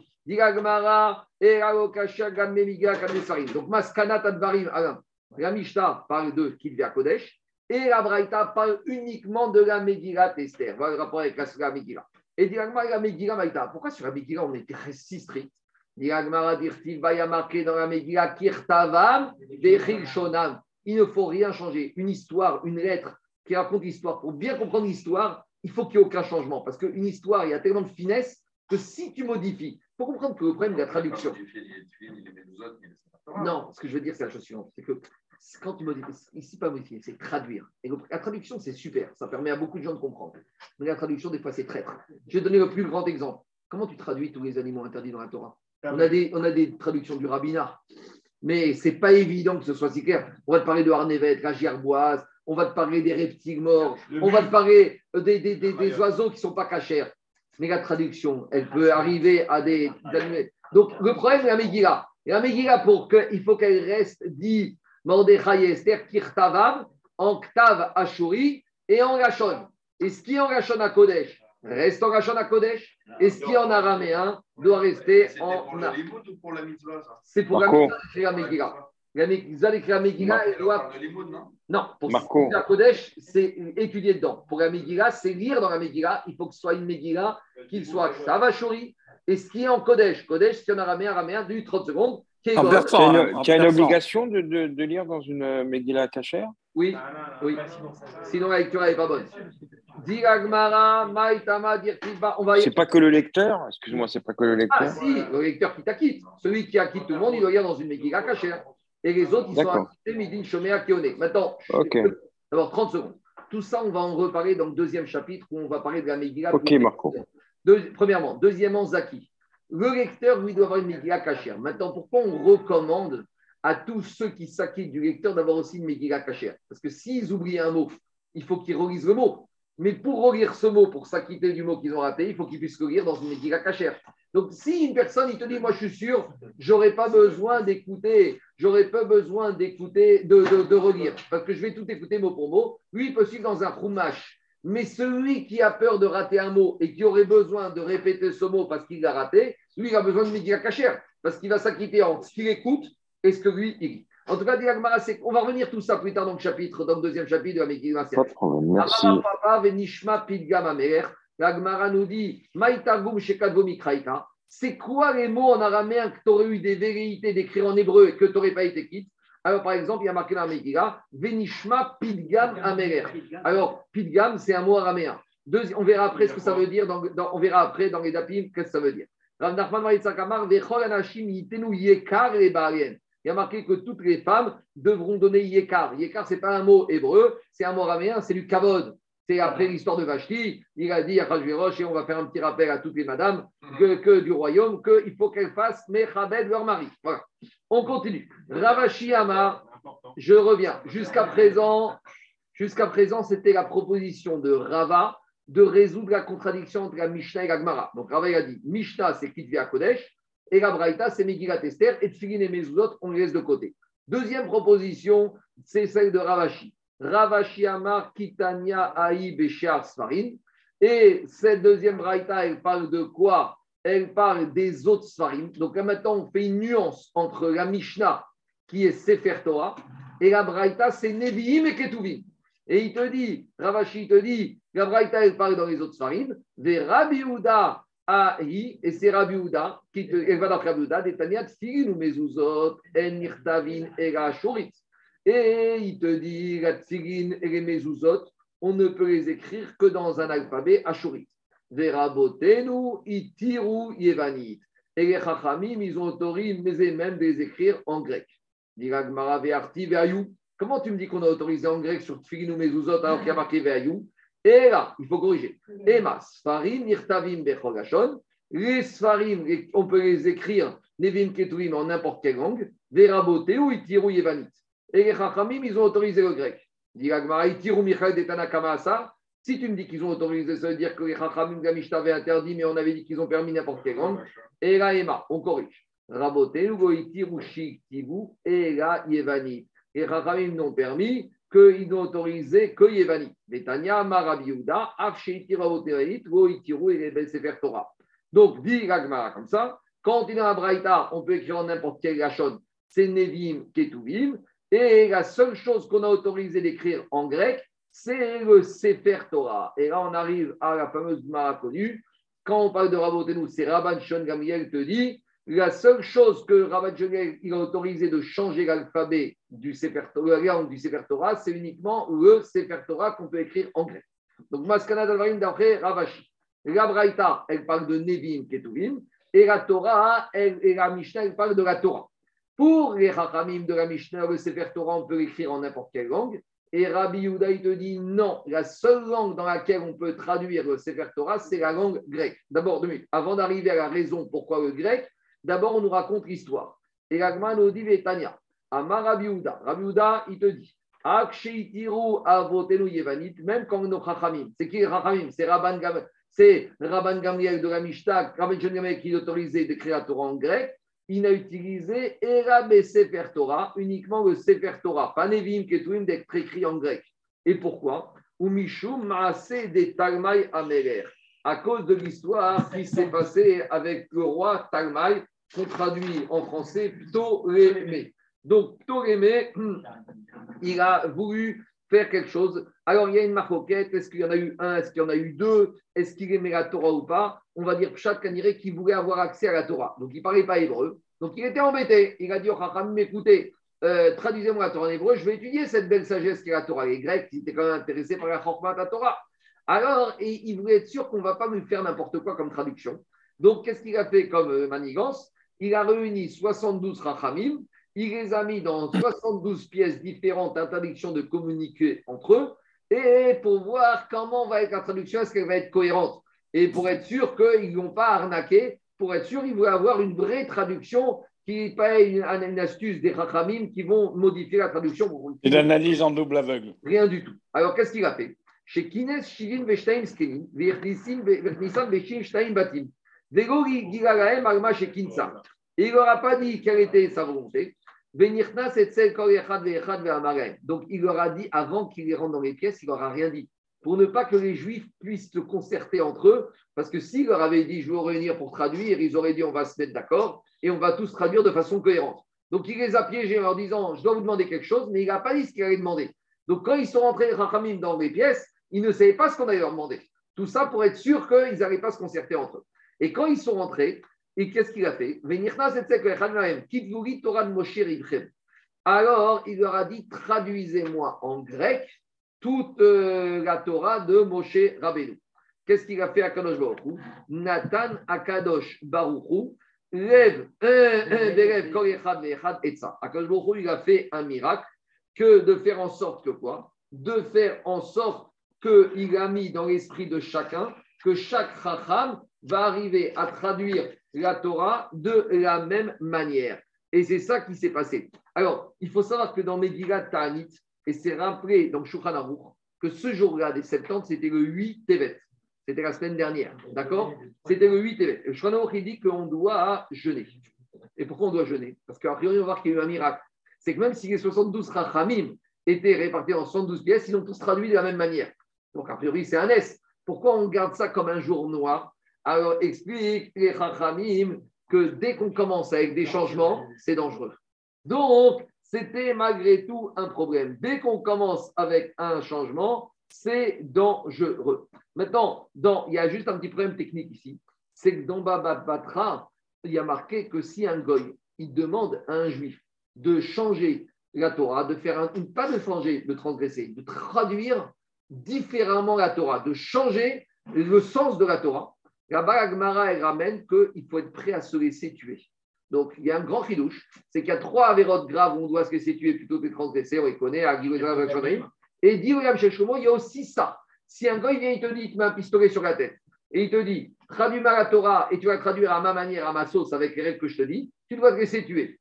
Nesarim. Donc, Maskanat Advarim, Alain. La Mishnah parle de Kilvia Kodesh et la Braïta parle uniquement de la Megillah Esther. Voilà le rapport avec la Megillah. Et. Pourquoi sur la Megillah on était si strict? Il y a marqué dans la Megillah Kirtavam, Shonam. Il ne faut rien changer. Une histoire, une lettre qui raconte l'histoire. Pour bien comprendre l'histoire, il faut qu'il n'y ait aucun changement. Parce qu'une histoire, il y a tellement de finesse que si tu modifies, il faut comprendre que le problème de la traduction. Non, ce que je veux dire, c'est la chose suivante. C'est que quand tu modifies, ici, pas modifier, c'est traduire. Et la traduction, c'est super. Ça permet à beaucoup de gens de comprendre. Mais la traduction, des fois, c'est traître. Je vais donner le plus grand exemple. Comment tu traduis tous les animaux interdits dans la Torah? On a, des, on a des traductions du rabbinat. Mais ce n'est pas évident que ce soit si clair. On va te parler de Arnevet, la gerboise, on va te parler des reptiles morts, on va te parler des, des, des, des oiseaux qui ne sont pas cachers. Mais la traduction, elle peut arriver à des. Donc, le problème, c'est la Megillah. Et la Megillah, pour que, il faut qu'elle reste dit Mordechai et Esther, Kirtavav, en Ktav Ashuri et en Rachon. Et ce qui est en Rachon à Kodesh reste en Rachon à Kodesh. Et ce qui est en araméen doit rester en. pour la ou pour la mitzvah ça C'est pour la Marco. mitzvah d'écrire la Megillah. La mitzvah d'écrire la Megillah, elle doit. La non? Non, pour la Kodesh, c'est étudier dedans. Pour la Megillah, c'est lire dans la Megillah. Il faut que ce soit une Megillah, qu'il soit Savachori. Et ce qui est en Kodesh, Kodesh, c'est en araméen, araméen, du 30 secondes. Qui est En God. persan. Tu as en- une, obligation de, de, de lire dans une euh, Megillah cachère? Oui, oui. Sinon, la lecture, n'est pas bonne. C'est pas que le lecteur Excuse-moi, c'est pas que le Ah lecteur si, le lecteur qui t'acquitte. Celui qui acquitte tout le monde, il doit lire dans une Megillah cachère. et les autres, ils sont acquittés Midin Shomea Keone. Maintenant, d'abord 30 secondes. Tout ça, on va en reparler dans le deuxième chapitre où on va parler de la Megillah. Ok, Marco. Deux- premièrement. Deuxièmement, Zaki. Le lecteur, lui, doit avoir une Megillah cachère. Maintenant, pourquoi on recommande à tous ceux qui s'acquittent du lecteur d'avoir aussi une Megillah cachère? Parce que s'ils oublient un mot, il faut qu'ils relisent le mot. Mais pour relire ce mot, pour s'acquitter du mot qu'ils ont raté, il faut qu'ils puissent le lire dans une Megillah cachère. Donc, si une personne, il te dit, moi, je suis sûr, j'aurais pas besoin d'écouter, j'aurais pas besoin d'écouter, de, relire, parce que je vais tout écouter mot pour mot, lui, il peut suivre dans un chumash. Mais celui qui a peur de rater un mot et qui aurait besoin de répéter ce mot parce qu'il l'a raté, lui, il a besoin de Megillah cachère, parce qu'il va s'acquitter entre ce qu'il écoute et ce que lui, il lit. En tout cas, dit on va revenir tout ça plus tard dans le chapitre, dans le deuxième chapitre de la Megillah. Pas de problème. Merci. La Gemara nous dit. C'est quoi les mots en araméen que tu aurais eu des velléités d'écrire en hébreu et que tu n'aurais pas été quitte? Alors, par exemple, il y a marqué dans la Megillah Venishma pidgam amer. Alors, pidgam, c'est un mot araméen. Deuxi- on verra après ce que ça veut dire, dans, dans- on verra après dans les dapim, qu'est-ce que ça veut dire. Il y a marqué que toutes les femmes devront donner yekar. Yekar, ce n'est pas un mot hébreu, c'est un mot araméen, c'est du kavod. C'est après l'histoire de Vashti, il a dit à Rajvirosh, et on va faire un petit rappel à toutes les madames que, que du royaume, qu'il faut qu'elles fassent Mechabed leur mari. Voilà. On continue. Ravashi Amar, je reviens. Jusqu'à présent, jusqu'à présent, c'était la proposition de Rava de résoudre la contradiction entre la Mishnah et la Gemara. Donc Rava il a dit Mishnah, c'est Kitvi Kodesh, et la Braïta, c'est Megillat Esther, et Tfilin et Mezuzot, on les laisse de côté. Deuxième proposition, c'est celle de Ravashi. Ravashi Amar Kitania Aï Beshar Sfarin. Et cette deuxième Braïta, elle parle de quoi? Elle parle des autres Sfarim. Donc là, maintenant, on fait une nuance entre la Mishnah, qui est Sefer Torah, et la Braïta, c'est Nevi'im et Ketuvim. Et il te dit, Ravashi te dit, la Braïta, elle parle dans les autres Sfarim, des Rabbi Uda Ahi, et c'est Rabbi Uda, qui te, va d'après Rabbi Uda, des Tania Tfilin ou Mezuzot, En Nirtavin et la Shorit. Et il te dit, la Tfilin et les on ne peut les écrire que dans un alphabet Ashurit. Verabotenu, Itiru, Yevanit. Et les Chachamim, ils ont autorisé même de les écrire en grec. Comment tu me dis qu'on a autorisé en grec sur Tfilin ou Mezuzot alors qu'il y a marqué Ve'ayou Et là, il faut corriger. Ema, Sfarim, Nirtavim, Bechogashon. Les Sfarim, les- on peut les écrire Nevim Ketuvim en n'importe quelle langue. Verabotenu, Itiru, Yevanit. Et les Chachamim, ils ont autorisé le grec. Itiru, Kamasa. Si tu me dis qu'ils ont autorisé, ça veut dire que les Chachamim, la Mishnah avait interdit, mais on avait dit qu'ils ont permis n'importe quelle langue. Et là, Emma, on corrige. Raboté, Goïti, Rushik, Tibu, et là, Yevani. Et Chachamim n'ont permis qu'ils n'ont autorisé que Yevani. Betania, Marabiouda, Afsheiti, Raboté, Goïti, et les Torah. Donc, dit l'Agmara comme ça, quand on est dans la Braïta, on peut écrire en n'importe quel Lachon, c'est Nevim, Ketuvim. Et la seule chose qu'on a autorisé d'écrire en grec, c'est le Sefer Torah. Et là, on arrive à la fameuse Mara connue. Quand on parle de Rabotenu, c'est Rabban Shon Gamriel te dit la seule chose que Rabban Shon il a autorisé de changer l'alphabet du Sefer Torah, langue du Sefer Torah, c'est uniquement le Sefer Torah qu'on peut écrire en grec. Donc, Maskana Dalvarim d'après Ravashi. La Braïta, elle parle de Nevim Ketuvim. Et la Torah, elle, et la Mishnah, elle parle de la Torah. Pour les Chachamim de la Mishnah, le Sefer Torah, on peut l'écrire en n'importe quelle langue. Et Rabbi Yehuda, il te dit non, la seule langue dans laquelle on peut traduire le Sefer Torah, c'est la langue grecque. D'abord, deux minutes. Avant d'arriver à la raison pourquoi le grec, d'abord on nous raconte l'histoire. Et l'Agma nous dit Vétania. Amar Rabbi Yehuda. Rabbi Yehuda, il te dit avotenu yevanit, même quand nos Chachamim. C'est qui Chachamim C'est Rabban. C'est Rabban Gamliel de la Mishnah, Rabban Gamliel qui autorisé d'écrire la Torah en grec il a utilisé Erab et Sefer Torah, uniquement le Sefer Torah, pas Nevim d'être écrit en grec. Et pourquoi? À cause de l'histoire qui s'est passée avec le roi Talmai, qu'on traduit en français Ptolémée. Donc Ptolémée, il a voulu faire quelque chose. Alors, il y a une marquette, est-ce qu'il y en a eu un, est-ce qu'il y en a eu deux, est-ce qu'il aimait la Torah ou pas? On va dire chaque dirait qu'il voulait avoir accès à la Torah. Donc, il ne parlait pas hébreu. Donc, il était embêté. Il a dit au Chachamim, écoutez, euh, traduisez-moi la Torah en hébreu, je vais étudier cette belle sagesse qui est la Torah. Les Grecs, ils étaient quand même intéressés par la Torah. Alors, il voulait être sûr qu'on ne va pas lui faire n'importe quoi comme traduction. Donc, qu'est-ce qu'il a fait comme euh, manigance? Il a réuni 72 Chachamim il les a mis dans 72 pièces différentes d'interdiction de communiquer entre eux et pour voir comment va être la traduction, est-ce qu'elle va être cohérente? Et pour être sûr qu'ils ne vont pas arnaquer, pour être sûr, ils vont avoir une vraie traduction qui n'est pas une, une astuce des Chachamim qui vont modifier la traduction. Et l'analyse en double aveugle. Rien du tout. Alors, qu'est-ce qu'il a fait? Chez Kines, Veshtaim, Vernissan, Veshim, Shtaim, Batim. Vego, Gilalaem, Alma, chez Kinsa. Il leur a pas dit quelle était sa volonté. Donc, il leur a dit, avant qu'il les rentre dans les pièces, il leur a rien dit. Pour ne pas que les Juifs puissent se concerter entre eux, parce que s'il leur avait dit, je veux réunir pour traduire, ils auraient dit, on va se mettre d'accord et on va tous traduire de façon cohérente. Donc, il les a piégés en leur disant, je dois vous demander quelque chose, mais il n'a pas dit ce qu'il allait demander. Donc, quand ils sont rentrés, Rachamim, dans les pièces, ils ne savaient pas ce qu'on allait leur demander. Tout ça pour être sûr qu'ils n'allaient pas se concerter entre eux. Et quand ils sont rentrés, et qu'est-ce qu'il a fait? Alors, il leur a dit traduisez-moi en grec toute euh, la Torah de Moshe Rabbeinu. Qu'est-ce qu'il a fait à Kadosh Baruch Nathan Akadosh Baruch lève un d'élève kol echad ve'echad etza. Akadosh Baruch il a fait un miracle que de faire en sorte que quoi? De faire en sorte qu'il a mis dans l'esprit de chacun que chaque chacham va arriver à traduire la Torah de la même manière. Et c'est ça qui s'est passé. Alors, il faut savoir que dans Megillat Ta'anit, et c'est rappelé dans Shulchan Aruch, que ce jour-là des 70, c'était le 8 Tevet. C'était la semaine dernière. D'accord? C'était le 8 Tevet. Shulchan Aruch, il dit qu'on doit jeûner. Et pourquoi on doit jeûner? Parce qu'à priori, on va voir qu'il y a eu un miracle. C'est que même si les 72 Rachamim étaient répartis en 72 pièces, ils ont tous traduit de la même manière. Donc, a priori, c'est un S. Pourquoi on garde ça comme un jour noir? Alors, explique les Chachamim que dès qu'on commence avec des changements, c'est dangereux. Donc, c'était malgré tout un problème. Dès qu'on commence avec un changement, c'est dangereux. Maintenant, il y a juste un petit problème technique ici. C'est que dans Baba Batra, il y a marqué que si un goy, il demande à un juif de changer la Torah, de faire un, pas de changer, de transgresser, de traduire différemment la Torah, de changer le sens de la Torah. La elle ramène qu'il faut être prêt à se laisser tuer. Donc, il y a un grand fidouche, c'est qu'il y a trois avérotes graves où on doit se laisser tuer plutôt que de transgresser, on les connaît, à Et dit William il y a aussi ça. Si un gars il vient, il te dit, il te met un pistolet sur la tête, et il te dit, traduis-moi la Torah et tu vas traduire à ma manière, à ma sauce, avec les règles que je te dis, tu dois te laisser tuer.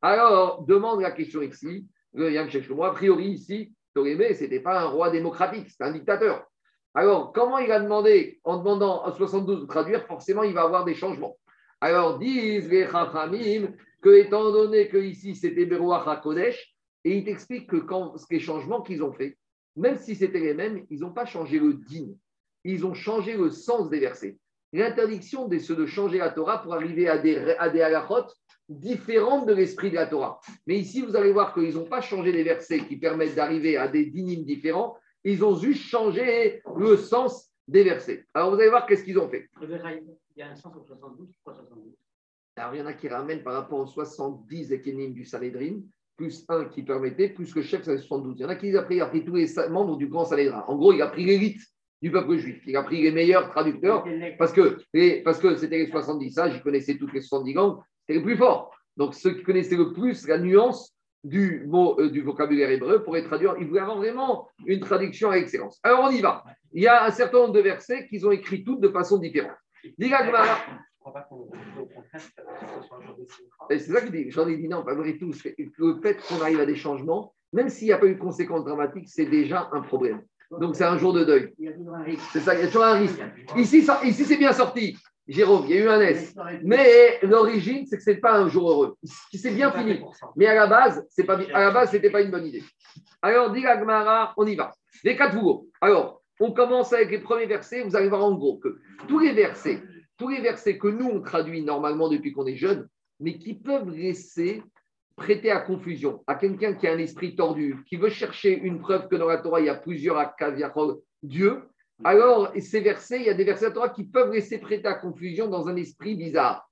Alors, demande la question ici, William Sheshomo, a priori ici, Tolémé, ce n'était pas un roi démocratique, c'était un dictateur. Alors, comment il a demandé, en demandant à 72 de traduire, forcément, il va avoir des changements. Alors, disent les Chachamim que, étant donné que ici c'était Berouach HaKodesh, et il t'explique que quand les changements qu'ils ont fait, même si c'était les mêmes, ils n'ont pas changé le din, ils ont changé le sens des versets. L'interdiction de, de changer la Torah pour arriver à des, à des halachot différentes de l'esprit de la Torah. Mais ici, vous allez voir qu'ils n'ont pas changé les versets qui permettent d'arriver à des dynimes différents, ils ont juste changé le sens des versets. Alors, vous allez voir qu'est-ce qu'ils ont fait. Il y a un sens au 72, pourquoi 72 Alors, il y en a qui ramènent par rapport aux 70 ékénimes du Salédrin, plus un qui permettait, plus le chef, c'est 72. Il y en a qui a pris, a pris tous les membres du grand Salédrin. En gros, il a pris l'élite du peuple juif. Il a prit les meilleurs traducteurs parce que, parce que c'était les 70 ça, j'y connaissais toutes les 70 langues, c'était les plus forts. Donc ceux qui connaissaient le plus la nuance du mot euh, du vocabulaire hébreu pourraient traduire. Ils voulaient avoir vraiment une traduction à excellence. Alors on y va. Il y a un certain nombre de versets qu'ils ont écrits toutes de façon différente. C'est ça que j'en ai dit non, malgré tout, le fait qu'on arrive à des changements, même s'il n'y a pas eu de conséquences dramatiques, c'est déjà un problème. Donc c'est un jour de deuil. C'est ça, il y a toujours un risque. Ici, ici c'est bien sorti. Jérôme, il y a eu un S. Mais l'origine, c'est que ce n'est pas un jour heureux. C'est bien fini. Mais à la base, c'est pas, à la base, pas une bonne idée. Alors, dit Gmara, on y va. Les quatre vous. Alors, on commence avec les premiers versets. Vous allez voir en gros que tous les versets, tous les versets que nous, on traduit normalement depuis qu'on est jeune, mais qui peuvent laisser prêter à confusion à quelqu'un qui a un esprit tordu, qui veut chercher une preuve que dans la Torah, il y a plusieurs Akaviachol, Dieu, alors ces versets, il y a des versets la Torah qui peuvent laisser prêter à confusion dans un esprit bizarre.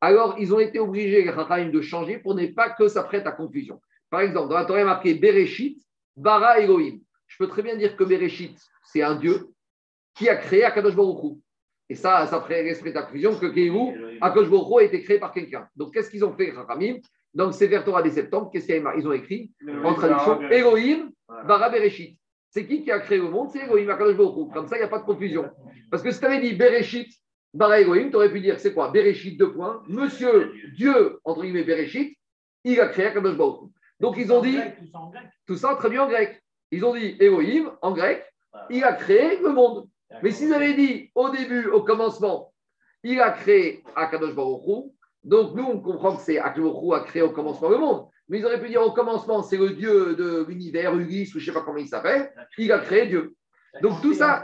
Alors, ils ont été obligés, les de changer pour ne pas que ça prête à confusion. Par exemple, dans la Torah, il y a marqué Bereshit, Bara Elohim. Je peux très bien dire que Bereshit, c'est un Dieu qui a créé Akadosh Baruch Et ça, ça ferait l'esprit à confusion que Kehu, Akadosh Baruch a été créé par quelqu'un. Donc, qu'est-ce qu'ils ont fait, Chachamim? Donc, c'est vers Torah des septembre, qu'est-ce qu'il y a Ils ont écrit en traduction. Elohim. Bara Bereshit. C'est qui qui a créé le monde? C'est Elohim, Akadosh Baruch. Comme ça, il n'y a pas de confusion. Parce que si tu avais dit Bereshit, Bara Elohim, tu aurais pu dire c'est quoi? Bereshit, deux points. Monsieur Dieu, entre guillemets, Bereshit, il a créé Akadosh Baruch. Donc, ils ont dit Tout ça en grec. tout ça traduit en grec. Ils ont dit Elohim en grec, il a créé le monde. Mais s'ils avaient dit au début, au commencement, il a créé Akadosh Baruch donc nous on comprend que c'est Hu a créé au commencement le monde. Mais ils auraient pu dire au commencement, c'est le dieu de l'univers, Ulysse, ou je ne sais pas comment il s'appelle, il a créé Dieu. Donc, tout ça-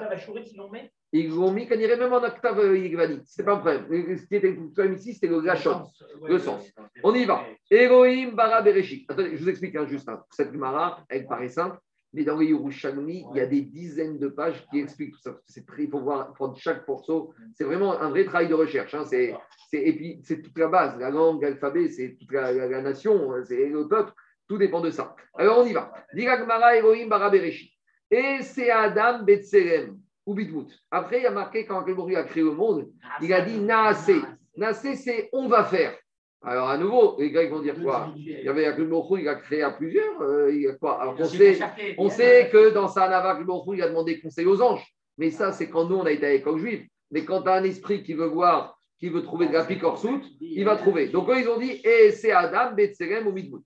ils l'ont mis? Ils l'ont mis, qu'on irait même en octave euh, yigvanite. Ce n'est pas un problème. Ce qui était le problème ici, c'était le gachon. le sens. On y va. Elohim bara bereshit. Attendez, je vous explique hein, juste. hein. Cette Gemara, elle paraît simple, mais dans le Yerushalmi, il y a des dizaines de pages qui expliquent tout ça. C'est très, il faut voir prendre chaque morceau. C'est vraiment un vrai travail de recherche. hein. C'est, c'est- et puis, c'est toute la base. La langue, l'alphabet, c'est toute la, la- la nation, c'est le peuple. Tout dépend de ça. Alors, on y va. Dira Gemara, Elohim bara bereshit. Et c'est Adam Betselem. Ou Bidmout. Après, il y a marqué quand Akelboru a créé le monde, il a dit Naase. Naase, c'est on va faire. Alors, à nouveau, les Grecs vont dire quoi Il y avait Akelboru, il a créé à plusieurs. euh, il y a quoi Alors, on sait, on sait que dans sa Akelboru, il a demandé conseil aux anges. Mais ça, c'est quand nous, on a été à l'école juive. Mais quand tu as un esprit qui veut voir, qui veut trouver de la picorsoute, il va trouver. Donc, eux, ils ont dit Et c'est Adam, Betselem ou Midmout.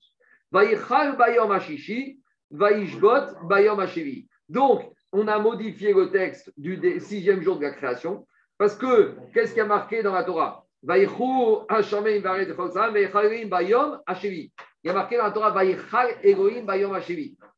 Vaïchal Bayom Hashishi, Vaïshbot Bayom Hashevi. Donc, on a modifié le texte du sixième jour de la création, parce que qu'est-ce qui a marqué dans la Torah? Il y a marqué dans la Torah.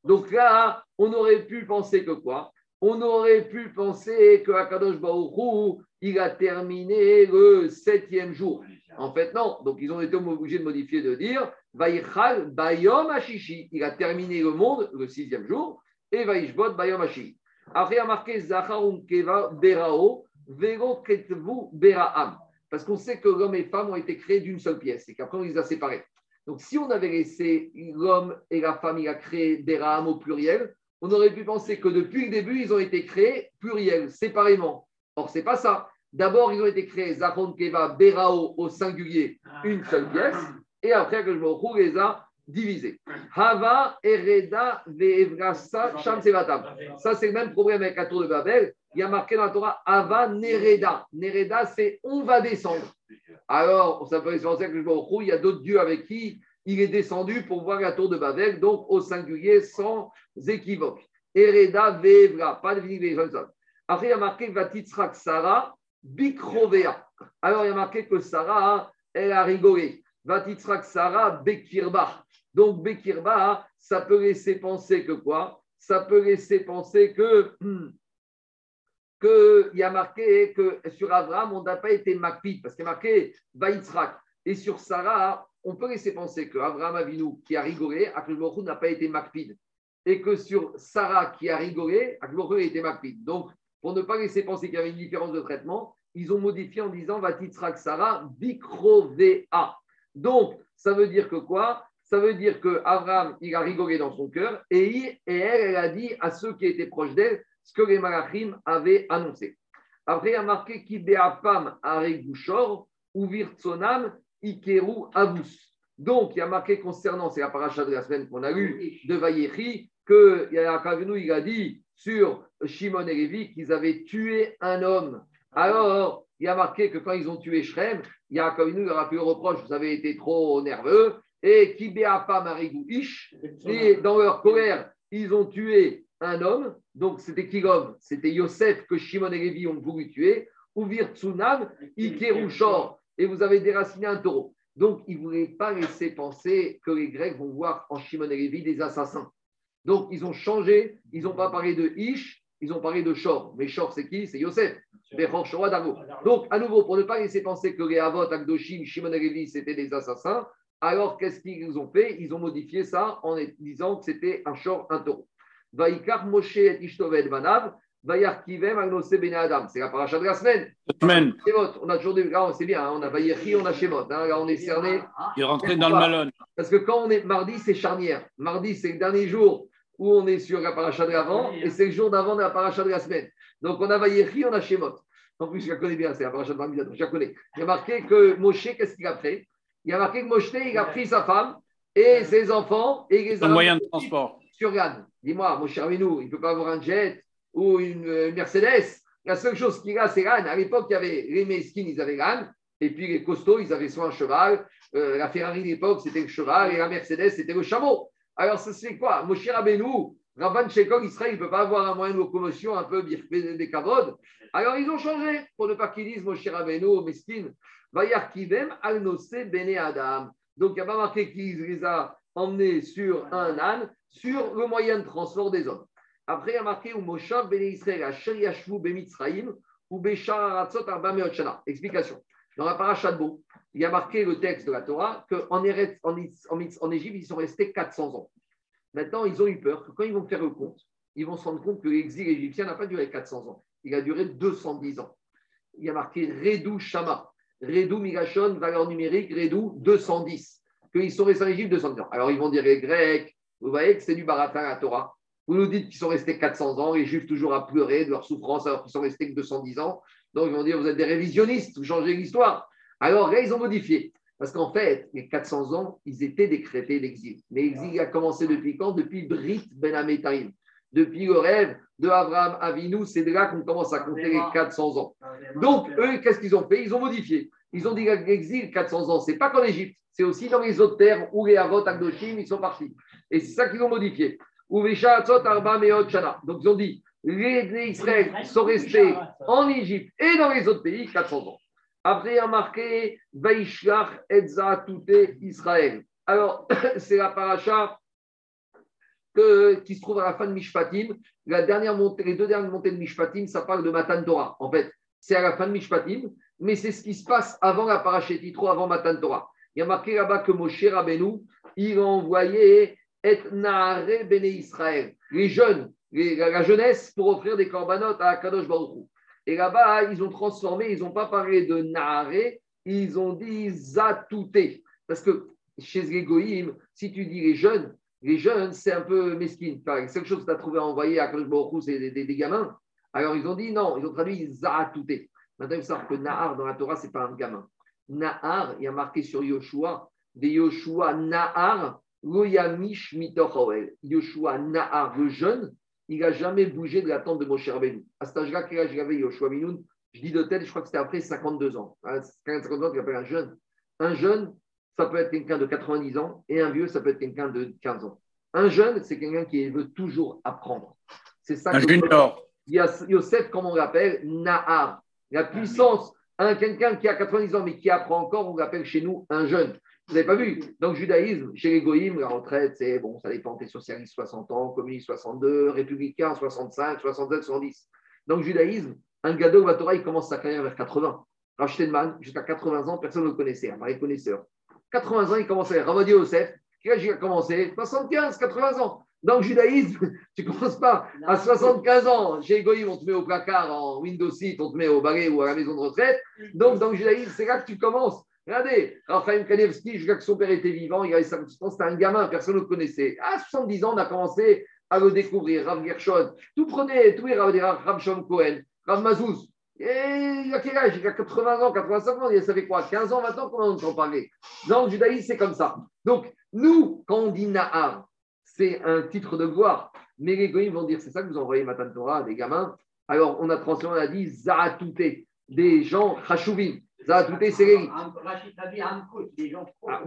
Donc là, on aurait pu penser que quoi? On aurait pu penser que Akadosh Baruch Hu, il a terminé le septième jour. En fait, non. Donc, ils ont été obligés de modifier, de dire Vaïchal Bayom Hashishi. Il a terminé le monde le sixième jour. Et Vaïshbot Bayom Hashishi. Après, il y a marqué Zacharum Keva Berao, Vero Ketvu Beraam. Parce qu'on sait que l'homme et femme ont été créés d'une seule pièce et qu'après, on les a séparés. Donc, si on avait laissé l'homme et la femme, il a créé Beraam au pluriel, on aurait pu penser que depuis le début, ils ont été créés pluriel, séparément. Or, c'est pas ça. D'abord, ils ont été créés Zachon Keva Berao au singulier, une seule pièce. Et après, que je me les a divisés. Hava, Ereda, Veevrasa, Sham. Ça, c'est le même problème avec la tour de Babel. Il y a marqué dans la Torah Ava Nereda. Nereda, c'est on va descendre. Alors, ça peut être penser que je il y a d'autres dieux avec qui il est descendu pour voir la tour de Babel, donc au singulier sans équivoque. Ereda Vevra, pas de Vinigation. Après, il y a marqué Vatitzrak Sarah, Bikrovea. Alors, il y a marqué que Sarah, elle a rigolé. Vatitzrak Sarah, Bekirba. Donc, Bekirba, ça peut laisser penser que quoi? Ça peut laisser penser que. qu'il y a marqué que sur Abraham, on n'a pas été Makpid, parce qu'il y a marqué Vaïtzrak. Et sur Sarah, on peut laisser penser que Abraham Avinu, qui a rigolé, Akhlbochou n'a pas été Makpid. Et que sur Sarah, qui a rigolé, Akhlbochou a été Makpid. Donc, pour ne pas laisser penser qu'il y avait une différence de traitement, ils ont modifié en disant Vatitzrak Sarah, Bikrovea. Donc, ça veut dire que quoi? Ça veut dire que Abraham, il a rigolé dans son cœur, et, et elle, elle a dit à ceux qui étaient proches d'elle ce que les Malachim avaient annoncé. Après, il y a marqué Kibeapam Aregushor, ou Virtsonam Ikeru Avus. Donc, il y a marqué concernant, c'est la paracha de la semaine qu'on a lue, de Vayechi, que Yaakov Avinu, il a dit sur Shimon et Lévi qu'ils avaient tué un homme. Alors, il y a marqué que quand ils ont tué Shrem, Yaakov Avinu leur a fait le reproche, vous avez été trop nerveux, et Kibeapam Aregou Ish, et dans leur colère, ils ont tué un homme, donc c'était qui l'homme C'était Yosef que Shimon et Lévi ont voulu tuer, ou Virtsunam, Ikerushor, et vous avez déraciné un taureau. Donc, ils ne voulaient pas laisser penser que les Grecs vont voir en Shimon et Lévi des assassins. Donc, ils ont changé, ils n'ont pas parlé de Ish, ils ont parlé de Shor. Mais Shor, c'est qui? C'est Yosef. Donc, à nouveau, pour ne pas laisser penser que les Avot, Akdoshim, Shimon et Lévi, c'était des assassins, alors qu'est-ce qu'ils ont fait? Ils ont modifié ça en disant que c'était un Shor, un taureau. Vaikar Moshe et Ishtoved Banav, Vayar Kivem Agnose Ben Adam. C'est la paracha de la semaine. Semaine, Shemot, on a toujours des. Là, c'est bien, hein, on a Vayechi, on a Shemot. hein, là, on est cerné. il est rentré dans le malone. Parce que quand on est mardi, c'est charnière. Mardi, c'est le dernier jour où on est sur la paracha de l'avant et c'est le jour d'avant de la paracha de la semaine. Donc on a Vayechi, on a Shemot. En plus, je la connais bien, c'est la paracha de Mardi, je la connais. Il y a marqué que Moshe, qu'est-ce qu'il a fait? Il y a marqué que Moshe, il a pris sa femme et ses enfants et les Un moyen de transport. Sur l'âne. Dis-moi, mon cher Avinou, il ne peut pas avoir un jet ou une Mercedes? La seule chose qu'il a, c'est l'âne. À l'époque, il y avait les Meskines, ils avaient l'âne. Et puis les costauds, ils avaient soit un cheval. Euh, la Ferrari de l'époque, c'était le cheval. Et la Mercedes, c'était le chameau. Alors, ça c'est quoi? Mon cher Abenou, Rabban Shekog, Israël, il ne peut pas avoir un moyen de locomotion un peu des cavodes. Alors, ils ont changé pour ne pas qu'ils disent, mon cher Abenou, Meskin, Vayar Kivem, Bene Adam. Donc, il n'y a pas marqué qu'ils les a emmenés sur un âne, sur le moyen de transport des hommes. Après, il y a marqué ou Moshav Bene Israël, Asher Yashvu Bemitzraïm, ou Beshar Aratzot Arba. Explication. Dans la paracha de Beau, il y a marqué le texte de la Torah qu'en en, en, en Égypte, ils sont restés 400 ans. Maintenant, ils ont eu peur que quand ils vont faire le compte, ils vont se rendre compte que l'exil égyptien n'a pas duré 400 ans. Il a duré 210 ans. Il y a marqué Redou Shama. Redou Migashon, valeur numérique, Redou 210. Qu'ils sont restés en Égypte 210 ans. Alors ils vont dire les Grecs, vous voyez que c'est du baratin à la Torah. Vous nous dites qu'ils sont restés 400 ans, les Juifs toujours à pleurer de leur souffrance alors qu'ils sont restés que 210 ans. Donc ils vont dire vous êtes des révisionnistes, vous changez l'histoire. Alors là, ils ont modifié. Parce qu'en fait, les 400 ans, ils étaient décrétés d'exil. Mais l'exil a commencé depuis quand? Depuis Brit Ben Ametarim. Depuis le rêve de Abraham Avinu, c'est de là qu'on commence à compter les 400 ans. Donc, eux, qu'est-ce qu'ils ont fait? Ils ont modifié. Ils ont dit que l'exil, 400 ans, c'est pas qu'en Égypte, c'est aussi dans les autres terres où les Avot, Agdoshim, ils sont partis. Et c'est ça qu'ils ont modifié. Donc, ils ont dit les Israël sont restés en Égypte et dans les autres pays 400 ans. Après, il y a marqué Vaishlach Etza Touté Israël. Alors, c'est la paracha qui se trouve à la fin de Mishpatim. La dernière montée, les deux dernières montées de Mishpatim, ça parle de Matan Torah. En fait, c'est à la fin de Mishpatim, mais c'est ce qui se passe avant la paracha Titro, avant Matan Torah. Il y a marqué là-bas que Moshe Rabbeinu, il a envoyé Et Naare Bene Israël, les jeunes, la jeunesse, pour offrir des corbanotes à Kadosh Baruch et là-bas, ils ont transformé, ils n'ont pas parlé de Naharé, ils ont dit Zatouté. Parce que chez les si tu dis les jeunes, les jeunes, c'est un peu mesquine. La seule chose que tu as trouvé à envoyer à Kadosh c'est des, gamins. Alors ils ont dit non, ils ont traduit Zatouté. Maintenant, il faut savoir que Nahar dans la Torah, ce n'est pas un gamin. Nahar, il y a marqué sur Yoshua, des Yoshua Nahar, Loyamish Mitochoel. Yoshua Nahar, le jeune, il n'a jamais bougé de la tente de Moshe Rabbeinu. À cet âge-là, quel âge il avait Yoshua Minoun? Je dis de tête, je crois que c'était après 52 ans. 52 ans, il appelle un jeune. Un jeune, ça peut être quelqu'un de 90 ans, et un vieux, ça peut être quelqu'un de 15 ans. Un jeune, c'est quelqu'un qui veut toujours apprendre. C'est ça. Un junior. Y a Yosef, comme on l'appelle, Nahar. La puissance, un quelqu'un qui a 90 ans mais qui apprend encore, on l'appelle chez nous un jeune. Vous n'avez pas vu le judaïsme, chez les goïms, la retraite, c'est bon, ça dépend, t'es socialiste 60 ans, communiste 62, républicain 65, 67, 70. Dans le judaïsme, un gado ou Torah, il commence sa carrière vers 80. Rachtenman, jusqu'à 80 ans, personne ne le connaissait, un vrai connaisseur. 80 ans, il commençait. Ramadi âge il a commencé? 75, 80 ans. Dans le judaïsme, tu ne commences pas à 75 ans. Chez Goïm, on te met au placard en Windows 6, on te met au balai ou à la maison de retraite. Donc, dans le judaïsme, c'est là que tu commences. Regardez, Raphaël Kanevski, jusqu'à que son père était vivant, il avait 50 ans, c'était un gamin, personne ne le connaissait. À 70 ans, on a commencé à le découvrir, Rav Gershon. Tout prenait, tout les Rav, Shon Cohen, Rav Mazouz. Et il a quel âge? Il a 80 ans, 85 ans, il savait quoi? 15 ans maintenant, comment on entend parler Dans le judaïsme, c'est comme ça. Donc, nous, quand on dit Nahar, c'est un titre de gloire. Mais les goïms vont dire, c'est ça que vous envoyez Matan Torah, des gamins. Alors, on a transformé, on a dit des gens Chashuvim. Zaratouté, c'est les ah,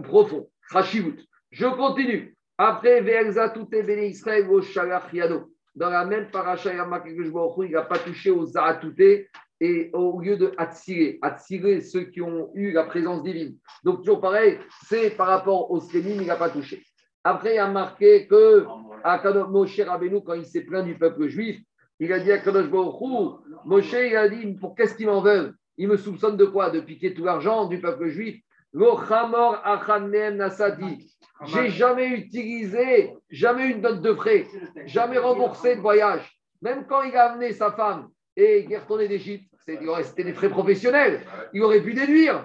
Profond. Chashivut. Je continue. Après, Ve'elzatouté Bene Israël au Shalach Yado. Dans la même paracha, il n'a pas touché aux Zaratouté et au lieu de attirer, attirer ceux qui ont eu la présence divine. Donc, toujours pareil, c'est par rapport aux Skénim, il n'a pas touché. Après, il a marqué que à Moshe Rabbeinu, quand il s'est plaint du peuple juif, il a dit à Kadosh Baruch Moshe, il a dit, pour qu'est-ce qu'ils m'en veulent Il me soupçonne de quoi? De piquer tout l'argent du peuple juif j'ai jamais utilisé, jamais une note de frais, jamais remboursé de voyage. Même quand il a amené sa femme et il est retourné d'Égypte, c'était des frais professionnels. Il aurait pu déduire.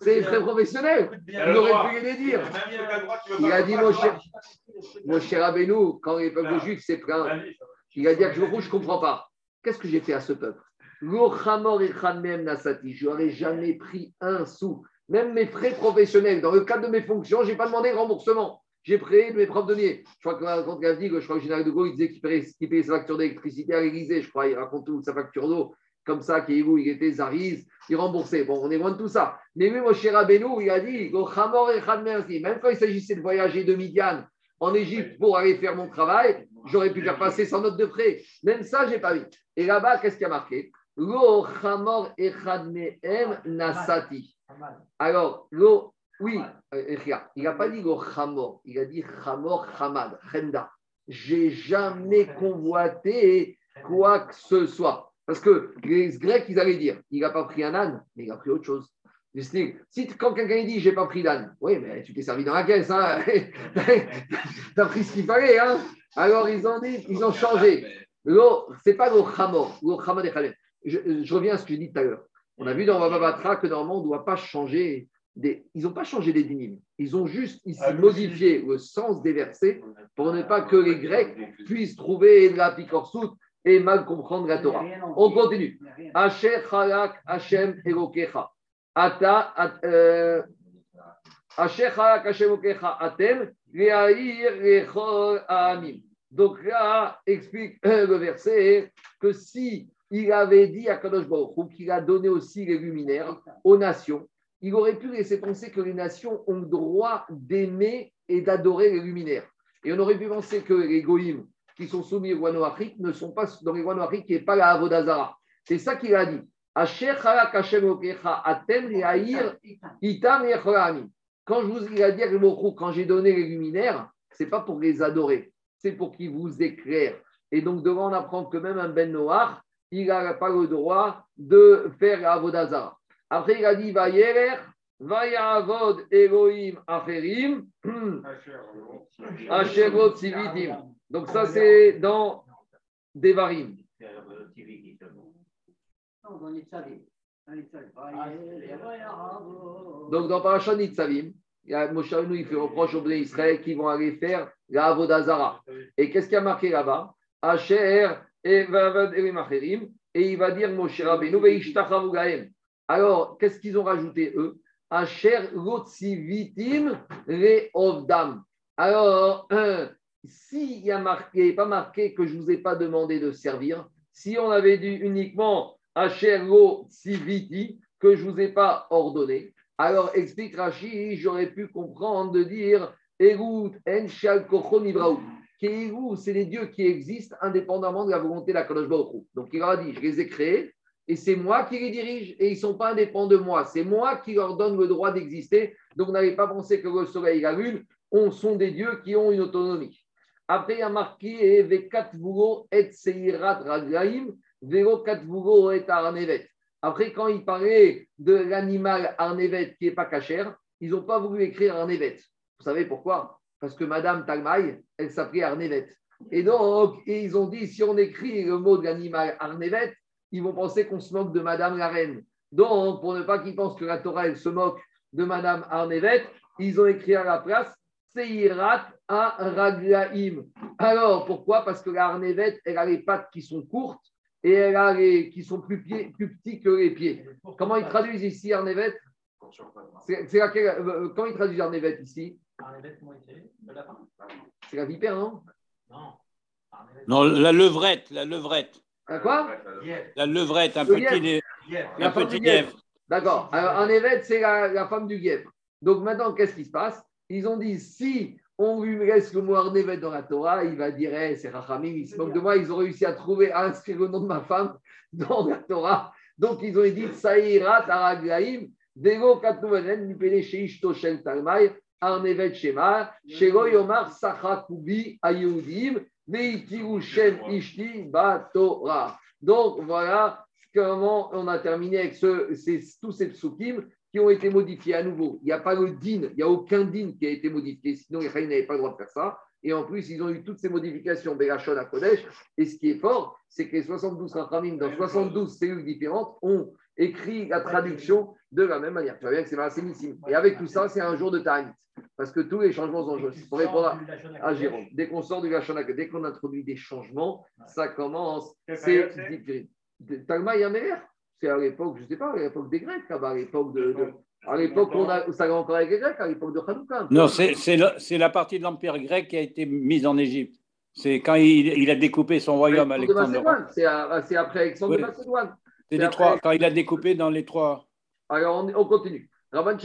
C'est des frais professionnels. Il aurait pu les déduire. Il a dit, mon cher, mon cher Abénou, quand les peuples juifs s'est plaint, il a dit à je ne comprends pas. Qu'est-ce que j'ai fait à ce peuple? Je n'aurais jamais pris un sou même mes frais professionnels, dans le cadre de mes fonctions, je n'ai pas demandé de remboursement. J'ai de mes propres deniers. Je crois que quand je crois que général de Gaulle il disait qu'il payait, qu'il sa facture d'électricité à l'Élysée, je crois, il raconte toute sa facture d'eau, comme ça, qu'il il était Zariz, il remboursait. Bon, on est loin de tout ça. Mais lui, mon cher Rabbeinu, il a dit, même quand il s'agissait de voyager de Midian en Égypte pour aller faire mon travail, j'aurais pu faire passer sans note de frais. Même ça, je n'ai pas vu. Et là-bas, qu'est-ce qui a marqué? Lo chamor echad mehem nasati. Alors, lo, oui, euh, il n'a pas dit lo chamor, il a dit chamor chamad, chenda. J'ai jamais convoité quoi que ce soit. Parce que les Grecs, ils allaient dire, il n'a pas pris un âne, mais il a pris autre chose. Si quand quelqu'un dit j'ai pas pris d'âne, oui, mais tu t'es servi dans la caisse, hein. tu as pris ce qu'il fallait. Hein. Alors ils ont dit, ils ont changé. Ce n'est pas le chamor, le chamor des je, je, reviens à ce que j'ai dit tout à l'heure. On a vu dans Bababatra que normalement, on ne doit pas changer. Des, ils n'ont pas changé des dynimes. Ils ont juste ici Ah, modifié le sens des versets pour ne pas que les Grecs puissent trouver de la picorsoute et mal comprendre la Torah. On continue. Asher Chalak Hashem Elokecha. Ata, at- euh, Asher Chalak Hashem Elokecha Atem. Donc là, explique euh, le verset que si il avait dit à Kadosh Baruch Hu qu'il a donné aussi les luminaires aux nations, il aurait pu laisser penser que les nations ont le droit d'aimer et d'adorer les luminaires. Et on aurait pu penser que les goïms qui sont soumis au Guano-Afrique ne sont pas dans les Guano-Afrique qui n'est pas la Avodazara. C'est ça qu'il a dit. Quand je vous il a dit quand j'ai donné les luminaires, c'est pas pour les adorer, c'est pour qu'ils vous éclairent. Et donc devant on apprend que même un Ben Noach, il n'a pas le droit de faire la Avodazara. Après il a dit va yerer, va yavod Elohim acherim, asherot sivitim. Donc ça c'est dans Devarim. Donc, dans Parashat Nitzavim, il y a Moshe il fait reproche aux Israël qui vont aller faire la Avodazara. Et qu'est-ce qu'il y a marqué là-bas? Asher et il va dire Moshe Rabbeinu. Alors, qu'est-ce qu'ils ont rajouté eux? Asher Reovdam. Alors, s'il n'y a pas marqué que je ne vous ai pas demandé de servir, si on avait dit uniquement que je ne vous ai pas ordonné, alors explique Rashi, j'aurais pu comprendre de dire Egout en shal kochon c'est les dieux qui existent indépendamment de la volonté de la Kadosh. Donc il leur a dit, je les ai créés et c'est moi qui les dirige et ils ne sont pas indépendants de moi. C'est moi qui leur donne le droit d'exister. Donc n'avez pas pensé que le soleil et la lune on, sont des dieux qui ont une autonomie. Après, il y a marqué et Seirat Raglaim, Vero et Arnevet. Après, quand il parlait de l'animal Arnevet qui n'est pas cachère, ils n'ont pas voulu écrire Arnevet. Vous savez pourquoi? Parce que Madame Talmaï, elle s'appelait Arnevet. Et donc, ils ont dit, si on écrit le mot de l'animal Arnevet, ils vont penser qu'on se moque de Madame la reine. Donc, pour ne pas qu'ils pensent que la Torah, elle se moque de Madame Arnevet, ils ont écrit à la place Seirat à Raglaim. Alors, pourquoi? Parce que la Arnevet, elle a les pattes qui sont courtes et elle a les qui sont plus, pieds, plus petits que les pieds. Comment ils traduisent ici Arnevet C'est laquelle euh, Quand ils traduisent Arnevet ici? C'est la vipère, non? Non, la levrette, la levrette. Ah, Quoi? La levrette, un Le petit, lièvre. un La femme petit du lièvre. lièvre. D'accord. Alors, Arnevet, c'est la, la femme du guêpe. Donc maintenant, qu'est-ce qui se passe? Ils ont dit si on lui laisse le mot Arnevet dans la Torah, il va dire eh, c'est Rachamim, il se moque de moi. Ils ont réussi à trouver, à inscrire le nom de ma femme dans la Torah. Donc ils ont dit Saïrat Araglaim, Vego Katnouvenen, Nipele Sheishto Shel Talmai, Arnevet Shema, Shelo Yomar Sachakubi Veitiru Shem Ishti Batora. Donc voilà comment on a terminé avec ce, ces- tous ces psukim qui ont été modifiés à nouveau. Il n'y a pas le din, il n'y a aucun din qui a été modifié, sinon les n'avaient pas le droit de faire ça. Et en plus, ils ont eu toutes ces modifications Berachon à Kodesh. Et ce qui est fort, c'est que les 72 Rachamim, dans 72 cellules différentes, ont écrit la traduction de la même manière. Tu vois bien que c'est massémissime. Et avec tout ça, c'est un jour de Ta'anit. Parce que tous les changements sont joués. Pour répondre à, à Jérôme, dès qu'on sort du Lachon dès qu'on introduit des changements, ça commence. C'est. Talma Yamer, c'est à l'époque, je ne sais pas, à l'époque des Grecs, à l'époque de, de- À l'époque, on a, ça allait encore avec les Grecs, à l'époque de Hanouka. Non, c'est la, partie de l'Empire grec qui a été mise en Égypte. C'est quand il, il a découpé son royaume, de Alexandre. C'est à- après Alexandre de. Macédoine. C'est les trois, quand il a découpé dans les trois. Alors, on, on continue. Rabban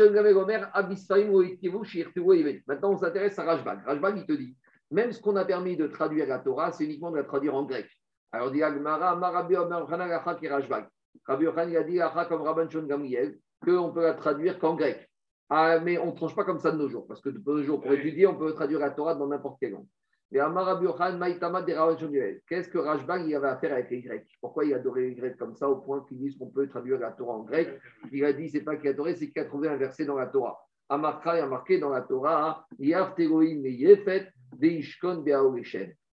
Ivet. Maintenant, on s'intéresse à Rajbag. Rajbag, il te dit même ce qu'on a permis de traduire la Torah, c'est uniquement de la traduire en grec. Alors, dit Agmara, Marabi Omer est Rajbag. Rabbi Yochanan, il a dit comme Rabban Shon Gamriel, qu'on peut la traduire qu'en grec. Ah, mais on ne tranche pas comme ça de nos jours, parce que de nos jours, pour étudier, on peut traduire la Torah dans n'importe quelle langue. Qu'est-ce que Rajbag avait à faire avec les Grecs? Pourquoi il adorait les Grecs comme ça, au point qu'ils disent qu'on peut traduire la Torah en grec? Il a dit, c'est pas qu'il a adoré, c'est qu'il a trouvé un verset dans la Torah. Amarka, a marqué dans la Torah.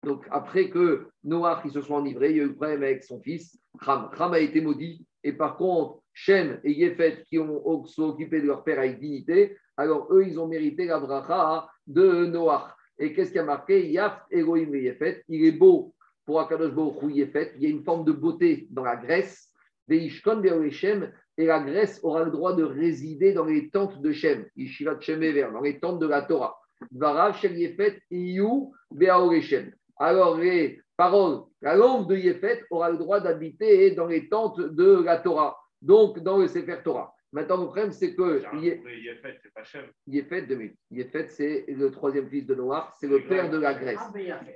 Donc, après que Noach ils se soit enivrés, il y a eu problème avec son fils, Ram. Ram a été maudit. Et par contre, Shem et Yefet, qui ont sont occupés de leur père avec dignité, alors eux, ils ont mérité la bracha de Noach. Et qu'est-ce qui a marqué? Yaft Elohim et Yefet. Il est beau pour Akadosh Baruch Yefet. Il y a une forme de beauté dans la Grèce. Veishkon Beaoreshem. Et la Grèce aura le droit de résider dans les tentes de Shem, Yeshivat Shem Ever, dans les tentes de la Torah. Varav Shem Yefet Iyu Beaoreshem. Alors, les paroles, la langue de Yefet aura le droit d'habiter dans les tentes de la Torah, donc dans le Sefer Torah. Maintenant, le problème, c'est que Yefet, c'est pas Shem. Yefet, deux minutes. Yefet, c'est le troisième fils de Noach, c'est le père de la Grèce.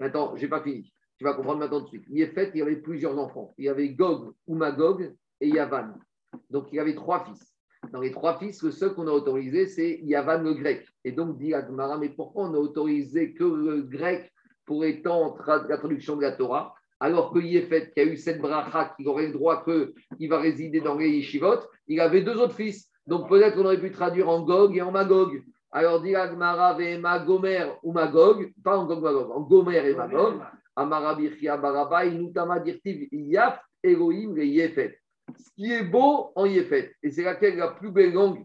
Maintenant, je n'ai pas fini. Tu vas comprendre maintenant tout de suite. Yefet, il y avait plusieurs enfants. Il y avait Gog ou Magog et Yavan. Donc, il y avait trois fils. Dans les trois fils, le seul qu'on a autorisé, c'est Yavan le grec. Et donc, dit Agmara, mais pourquoi on n'a autorisé que le grec pour étant la traduction de la Torah, alors que Yefet, qui a eu cette bracha, qui aurait le droit qu'il va résider dans les yeshivot, il avait deux autres fils. Donc, peut-être qu'on aurait pu traduire en Gog et en Magog. Alors, dit Agmara, Vema Gomer ou Magog, pas en Gog, Magog, en Gomer et Magog. Amarabirchia Barabai, Nutama Dirtiv, Yaf, Elohim, et Yefet. Ce qui est beau en Yefet, et c'est laquelle la plus belle langue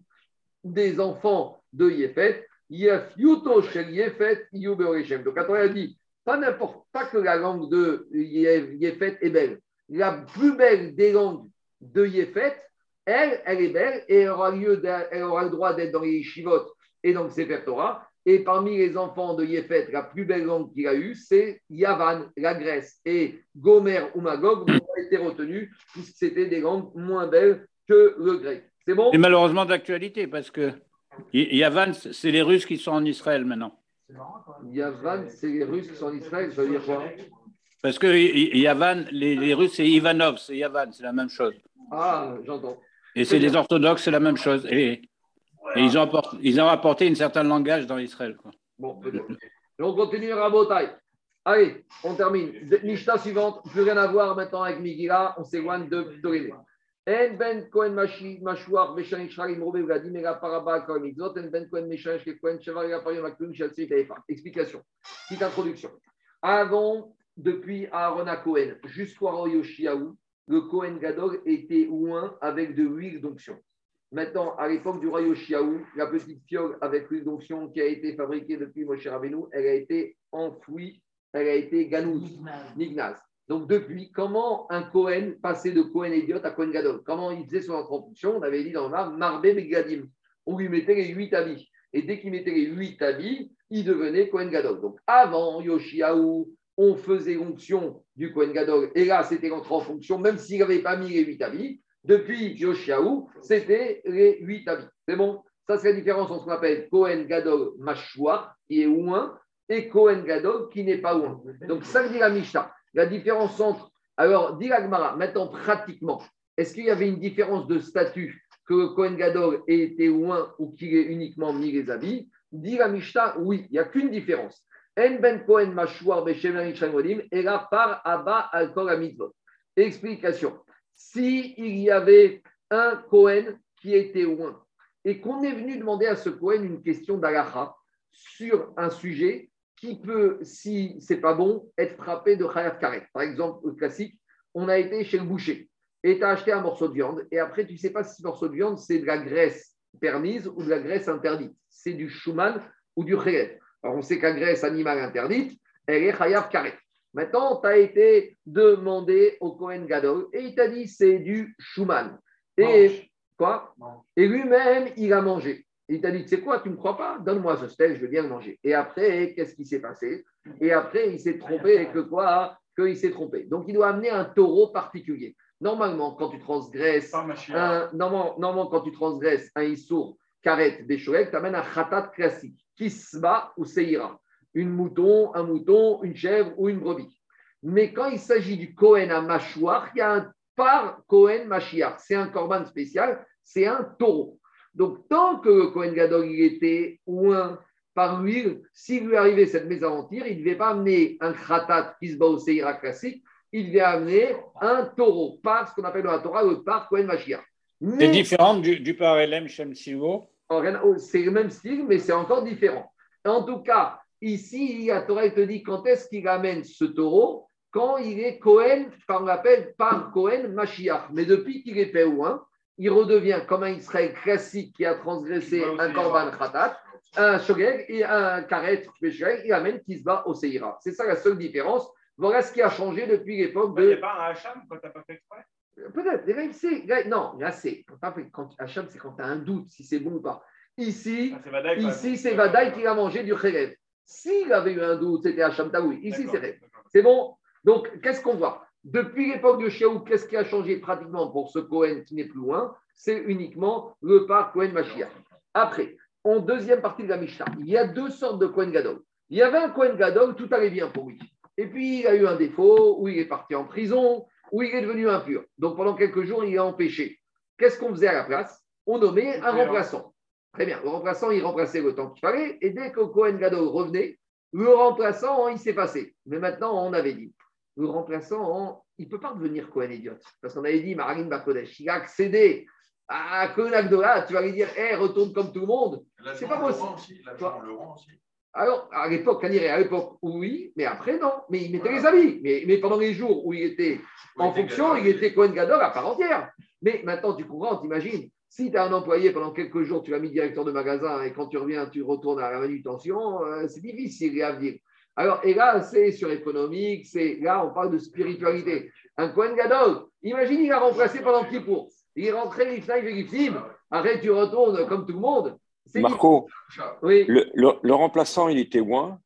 des enfants de Yefet, Yaf Yuto Shel Yefet, Yube Orechem. Donc, quand on a dit, pas n'importe pas que la langue de Yefet est belle, la plus belle des langues de Yefet, elle, elle est belle et elle aura, le droit d'être dans les Shivot et dans Sefer Torah. Et parmi les enfants de Yefet, la plus belle langue qu'il a eue, c'est Yavan, la Grèce. Et Gomer ou Magog n'ont pas été retenus, puisque c'était des langues moins belles que le grec. C'est bon? Et malheureusement d'actualité, parce que Yavan, c'est les Russes qui sont en Israël maintenant. Yavan, c'est les Russes qui sont en Israël, ça veut dire quoi Parce que Yavan, les, les Russes, c'est Ivanov, c'est Yavan, c'est la même chose. Ah, j'entends. Et c'est les orthodoxes, c'est la même chose. Et, et ils, ont apporté, ils ont apporté un certain langage dans Israël. quoi. Bon, on continue à Rabotai. Allez, on termine. Mishnah suivante, plus rien à voir maintenant avec Migila, on s'éloigne de Ptolémée. En ben Kohen Mashouar Vladim Paraba Kohen Mitzvot En ben Kohen Kohen Shavar. Explication. Petite introduction. Avant, depuis Aaron à Cohen jusqu'au roi Yoshiaou, le Kohen Gadol était ouin avec de l'huile d'onction. Maintenant, à l'époque du roi Yoshiaou, la petite fiole avec l'huile d'onction qui a été fabriquée depuis Moshe Rabbeinu, elle a été enfouie, elle a été ganouz, nignaz. Donc depuis, comment un Cohen passait de Cohen idiot à Cohen Gadol Comment il faisait son entrée en fonction On avait dit dans le mar, Marbé Begadim. On lui mettait les huit habits. Et dès qu'il mettait les huit habits, il devenait Cohen Gadol. Donc avant Yoshiaou, on faisait l'onction du Cohen Gadol. Et là, c'était l'entrée en fonction, même s'il n'avait pas mis les huit habits. Depuis Yoshiaou, c'était les huit habits. C'est bon? Ça, c'est la différence entre ce qu'on appelle Cohen Gadol Mashua, qui est ouin, et Cohen Gadol, qui n'est pas ouin. Donc, ça veut dire la Mishnah. La différence entre. Alors, dit l'Agmara, maintenant, pratiquement, est-ce qu'il y avait une différence de statut que le Cohen Gadol ait été ouin ou qu'il ait uniquement mis les habits? Dit la Mishnah, oui, il n'y a qu'une différence. En ben Cohen Mashouar et là, par Abba Mitzvot. Explication. Si il y avait un Cohen qui était ouin et qu'on est venu demander à ce Cohen une question d'Alaha sur un sujet qui peut, si c'est pas bon, être frappé de Khayaf Karet. Par exemple, le classique, on a été chez le boucher et tu as acheté un morceau de viande et après tu ne sais pas si ce morceau de viande c'est de la graisse permise ou de la graisse interdite. C'est du Schumann ou du Khayef. Alors on sait la graisse animale interdite, elle est Khayaf Karet. Maintenant, tu as été demandé au Cohen Gadol et il t'a dit c'est du Schumann. Et Quoi? Et lui-même, il a mangé. Il t'a dit, tu sais quoi, tu ne me crois pas Donne-moi ce steak, je veux bien le manger. Et après, qu'est-ce qui s'est passé? Et après, il s'est trompé que quoi? Qu'il s'est trompé. Donc, il doit amener un taureau particulier. Normalement, quand tu transgresses un, normalement, quand tu transgresses un issour karet des tu amènes un khatat classique, kisba ou seira. Une mouton, un mouton, une chèvre ou une brebis. Mais quand il s'agit du Kohen à mâchoire, il y a un par Kohen Mashiach. C'est un korban spécial, c'est un taureau. Donc, tant que le Kohen Gadol il était un par l'huile, s'il lui arrivait cette mésaventure, il ne devait pas amener un kratat kisba ou seira classique, il devait amener un taureau, par ce qu'on appelle dans la Torah le par Kohen Mashiach. C'est différent du, du par Elem Shem oh, C'est le même style, mais c'est encore différent. En tout cas, ici, la Torah te dit quand est-ce qu'il amène ce taureau? Quand il est Kohen, on l'appelle par Kohen Mashiach. Mais depuis qu'il est Péouin, il redevient comme un Israël classique qui a transgressé un Korban Khatat, un Shogeg et un Karet il amène Kisba au Seira. C'est ça la seule différence. Voilà ce qui a changé depuis l'époque de. Il n'y a pas un Hacham quand tu n'as pas fait exprès? Peut-être. c'est. Non, là, c'est. Quand, Hacham, c'est quand tu as un doute si c'est bon ou pas. Ici, ah, ici c'est Vadaï qui a mangé du Kherev. S'il avait eu un doute, c'était Hacham Taoui. Ici, c'est C'est bon Donc, qu'est-ce qu'on voit? Depuis l'époque de Chiaou, qu'est-ce qui a changé pratiquement pour ce Cohen qui n'est plus loin? C'est uniquement le parc Cohen Mashiach. Après, en deuxième partie de la Mishnah, il y a deux sortes de Cohen Gadol. Il y avait un Cohen Gadol, tout allait bien pour lui. Et puis, il a eu un défaut, où il est parti en prison, où il est devenu impur. Donc, pendant quelques jours, il est empêché. Qu'est-ce qu'on faisait à la place? On nommait un remplaçant. Très bien. Le remplaçant, il remplaçait le temps qu'il fallait. Et dès que Cohen Gadol revenait, le remplaçant, il s'est passé. Mais maintenant, on avait dit, le remplaçant, il ne peut pas devenir Cohen idiote. Parce qu'on avait dit, Marine Bakodesh, il a accédé à Cohen Agdola, tu vas lui dire, hé, retourne comme tout le monde. C'est pas possible. Alors, à l'époque, à l'époque, oui, mais après, non. Mais il mettait les habits. Mais, mais, pendant les jours où il était en fonction, il était Cohen Gadol à part entière. Mais maintenant, tu comprends, t'imagines, si tu as un employé pendant quelques jours, tu l'as mis directeur de magasin et quand tu reviens, tu retournes à la manutention, euh, c'est difficile à dire. Alors, et là, c'est sur économique, c'est là, on parle de spiritualité. Un Cohen Gadol, imagine, il a remplacé pendant Kippour. Il est rentré, il fait Arrête, tu retournes comme tout le monde. Marco, oui. le, remplaçant, il était loin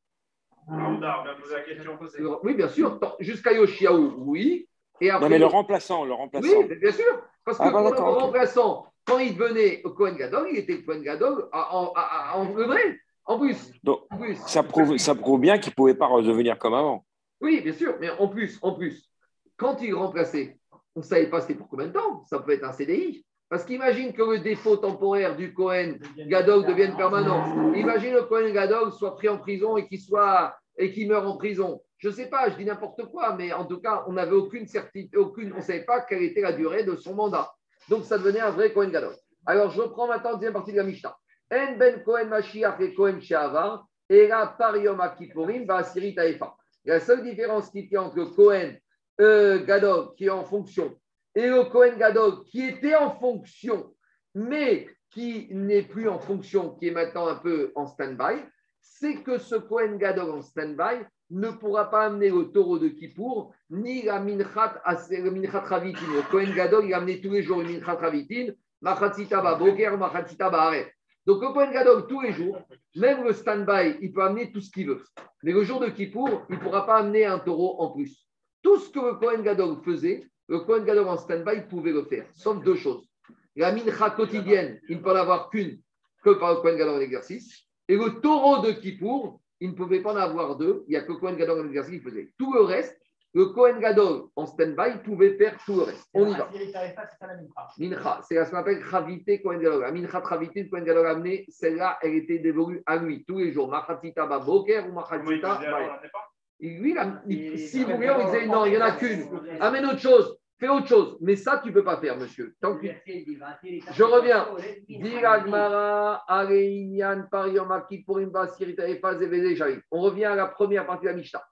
Oui, bien sûr. Jusqu'à Yoshiaou, oui. Et après, non, mais le remplaçant, le remplaçant. Oui, bien sûr. Parce que ah, le remplaçant, quand il venait au Cohen Gadol, il était Cohen Gadol en, en, en vrai, en plus. Donc, Ça, prouve, ça prouve bien qu'il ne pouvait pas redevenir comme avant. Oui, bien sûr. Mais en plus, en plus, quand il remplaçait, on ne savait pas c'était pour combien de temps. Ça peut être un CDI. Parce qu'imagine que le défaut temporaire du Cohen Gadol devienne permanent. Imagine le Cohen Gadol soit pris en prison et qu'il soit et qu'il meurt en prison. Je ne sais pas, je dis n'importe quoi, mais en tout cas, on n'avait aucune certitude, aucune, on ne savait pas quelle était la durée de son mandat. Donc ça devenait un vrai Cohen Gadol. Alors je reprends maintenant la deuxième partie de la Mishnah. En ben Cohen Mashiach et Cohen Sheavar, et là par Yom Kippourim, va. La seule différence qui tient entre le Cohen euh, Gadol qui est en fonction et le Cohen Gadol qui était en fonction, mais qui n'est plus en fonction, qui est maintenant un peu en stand-by, c'est que ce Cohen Gadol en stand-by ne pourra pas amener le taureau de Kippour, ni la minchat, minchat ravitin. Le Cohen Gadol, il a amené tous les jours le minchat ravitin, machatzita boker, Donc le Cohen Gadol, tous les jours, même le stand-by, il peut amener tout ce qu'il veut. Mais le jour de Kippour, il ne pourra pas amener un taureau en plus. Tout ce que le Cohen Gadol faisait, le Kohen Gadol en stand-by pouvait le faire, sauf deux choses. La mincha quotidienne, il ne peut en avoir qu'une que par le Kohen Gadol en exercice. Et le taureau de Kippour, il ne pouvait pas en avoir deux. Il n'y a que le Kohen Gadol en exercice qui faisait. Tout le reste, le Kohen Gadol en stand-by pouvait faire tout le reste. On y va. Mincha, c'est ce qu'on appelle Khavité Kohen Gadol. La Mincha Khavité, Kohen Gadol amené, celle-là, elle était dévolue à lui tous les jours. Machatzita Boker ou Machatzita lui, si vous voulez, on disait non, il n'y en a qu'une. Amène autre chose, fais autre chose. Mais ça, tu ne peux pas faire, monsieur. Tant que... Je reviens. On revient à la première partie de la Mishnah.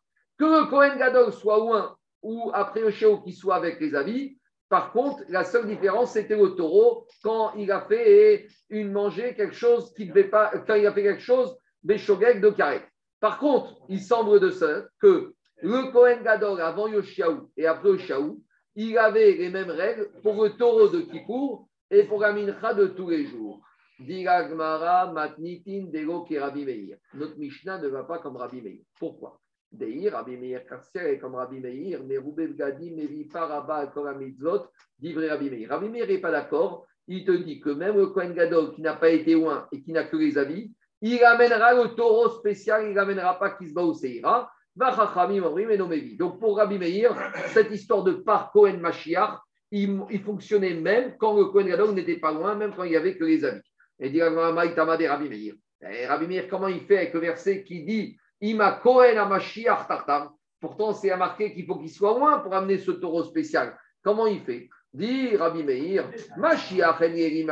Que le Kohen Gadol soit loin ou après le qui soit avec les avis. Par contre, la seule différence, c'était le taureau quand il a fait une manger quelque chose qui ne devait pas, quand il a fait quelque chose, des de carré. Par contre, il semble de ça que le Kohen Gadol avant Yoshiaou et après Yoshiaou, il avait les mêmes règles pour le taureau de Kippour Et pour la mincha de tous les jours, Diragmara, Matnitin, Dego, Rabbi Meir. Notre Mishnah ne va pas comme Rabbi Meir. Pourquoi? Deir, Rabbi Meir, est comme Rabbi Meir, mais Roubel Gadi, Mevi Paraba, Koramitzot, d'Ivre Rabbi Meir. Rabbi Meir n'est pas d'accord. Il te dit que même le Kohen Gadol qui n'a pas été loin et qui n'a que les avis, il amènera le taureau spécial, il n'amènera pas Kisba ou Seira. Donc pour Rabbi Meir, cette histoire de par Kohen Mashiach, il, fonctionnait même quand le Kohen Gadol n'était pas loin, même quand il n'y avait que les avis. Et dit Meir. Eh, Rabbi Meir, comment il fait avec le verset qui dit Ima Kohen Mashiach Tartam Pourtant, c'est à marquer qu'il faut qu'il soit loin pour amener ce taureau spécial. Comment il fait? Dit Rabbi Meir, Mashiach Il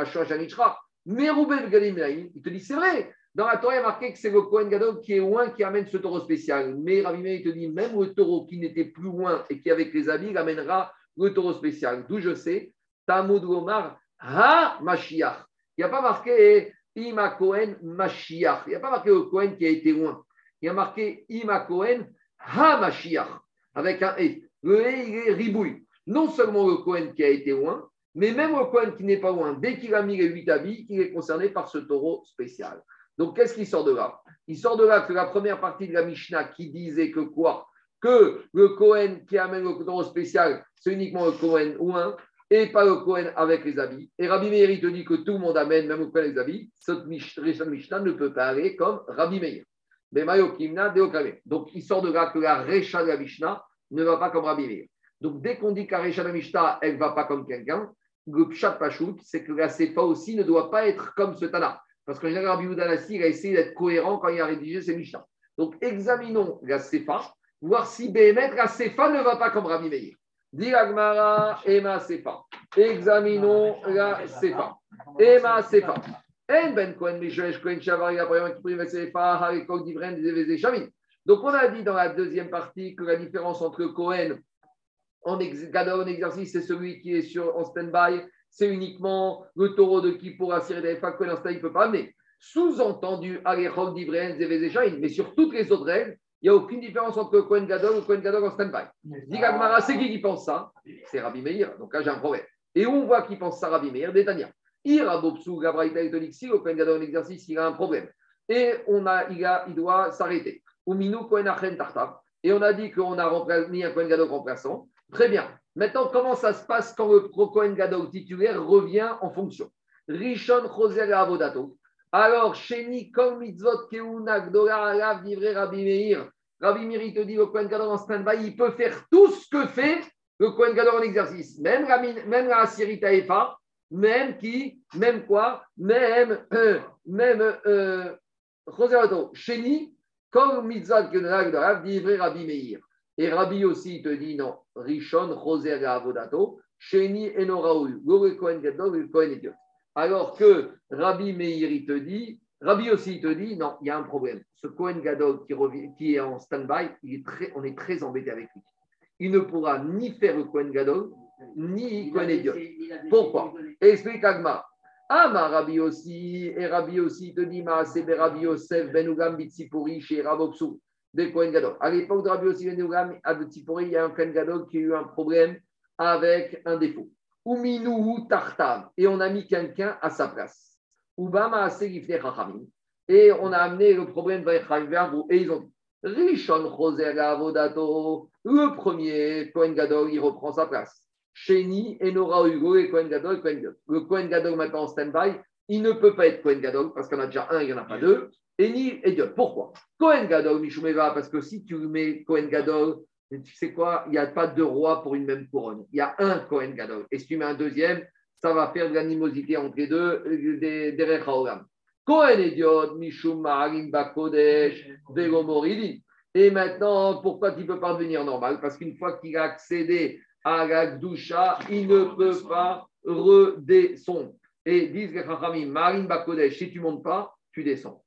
te dit, c'est vrai. Dans la Torah, il y a marqué que c'est le Kohen Gadol qui est loin qui amène ce taureau spécial. Mais Rabbi Meir, te dit, même le taureau qui n'était plus loin et qui, avec les habits, amènera le taureau spécial. D'où je sais, Tamud Omar, Ha Mashiach. Il n'y a pas marqué Ima Kohen Mashiach. Il n'y a pas marqué le Kohen qui a été loin. Il y a marqué Ima Kohen Ha Mashiach. Avec un E. Le E, il est ribouille. Non seulement le Kohen qui a été loin, mais même le Kohen qui n'est pas loin, dès qu'il a mis les huit habits, il est concerné par ce taureau spécial. Donc, qu'est-ce qui sort de là? Il sort de là que la première partie de la Mishnah qui disait que quoi? Que le Kohen qui amène le taureau spécial, c'est uniquement le Kohen loin et pas le Kohen avec les habits. Et Rabbi Meir, il te dit que tout le monde amène, même le Kohen avec les habits. Cette Mishnah ne peut pas aller comme Rabbi Meir. Donc, il sort de là que la Recha de la Mishnah ne va pas comme Rabbi Meir. Donc, dès qu'on dit que la Recha de la Mishnah, elle ne va pas comme quelqu'un, le Pshat Pachout, c'est que la Sefa aussi ne doit pas être comme ce Tana. Parce qu'en général, Rabbi il a essayé d'être cohérent quand il a rédigé ses Mishnah. Donc, examinons la Sefa, voir si Béhémet, la Sefa ne va pas comme Rabbi Meir. Diragmara, Ema Sefa. Examinons la Sefa. Ema Sefa. Ben des. Donc, on a dit dans la deuxième partie que la différence entre Kohen en, en exercice, c'est celui qui est sur, en stand-by, c'est uniquement le taureau de qui pour assurer des Kohen en il ne peut pas amener. Sous-entendu, des. Mais sur toutes les autres règles, il n'y a aucune différence entre le Kohen Gadol le Kohen Gadol en stand-by. Dit c'est qui qui pense ça? C'est Rabbi Meir. Donc là, j'ai un problème. Et on voit qui pense ça, Rabbi Meir, Détania. Irabopsu, Gabraïta et si le Kohen Gadol en exercice, il a un problème. Et on a, il, a, il doit s'arrêter. Uminu Kohen Achen Tartar. Et on a dit qu'on a mis un Kohen Gadol remplaçant. Très bien. Maintenant, comment ça se passe quand le Kohen Gadol titulaire revient en fonction? Rishon Choser Avodato. Alors, chez comme Mitzvot Keuna Gdola Alav livré Rabbi Meir. Rabbi Meir, te dit, le Kohen Gadol en stand-by, il peut faire tout ce que fait le Kohen Gadol en exercice. Même la, même la Asirita Efa, même qui, même quoi, même, euh, même, euh, Sheni, comme Keuna Gdola livré Rabbi Meir. Et Rabbi aussi, te dit, non, Rishon Choser Avodato, Sheni Enoraoui, le Kohen Kohen. Alors que Rabbi Meir, il te dit, Rabbi aussi, te dit, non, il y a un problème. Ce Cohen Gadol qui, qui est en stand-by, on est très embêté avec lui. Il ne pourra ni faire le Cohen Gadol, ni Cohen Idiot. Pourquoi? Explique Agma. Ah, ma Rabbi aussi, et Rabbi aussi, il te dit, ma Sebe Rabbi Yosef, Ben Ugam, Bitsipuri, chez Rabopsu, de Cohen Gadol. À l'époque de Rabbi aussi, Ben Ugam, à Bitsipuri, il y a un Cohen Gadol qui a eu un problème avec un défaut. Tartav. Et on a mis quelqu'un à sa place. Ubama Et on a amené le problème vers. Et ils ont dit Rishon Avodato. Le premier, Kohen Gadol, il reprend sa place. Sheni, Enora Hugo et Kohen Gadol, Kohen Gadol. Le Kohen Gadol maintenant en stand-by, il ne peut pas être Kohen Gadol parce qu'on a déjà un, il n'y en a pas deux. Et ni Dieu. Pourquoi? Kohen Gadol, Mishumeva, parce que si tu mets Kohen Gadol, tu sais quoi? Il n'y a pas deux rois pour une même couronne. Il y a un Kohen Gadol. Et si tu mets un deuxième, ça va faire de l'animosité entre les deux, des, des Rechaolam. Kohen Ediot, Mishum Maharim Bakodesh, Moridi. Et maintenant, pourquoi il ne peut pas devenir normal? Parce qu'une fois qu'il a accédé à la Gdusha, il ne peut pas redescendre. Et disent les Chachamim, Maharim Bakodesh, si tu ne montes pas, tu descends.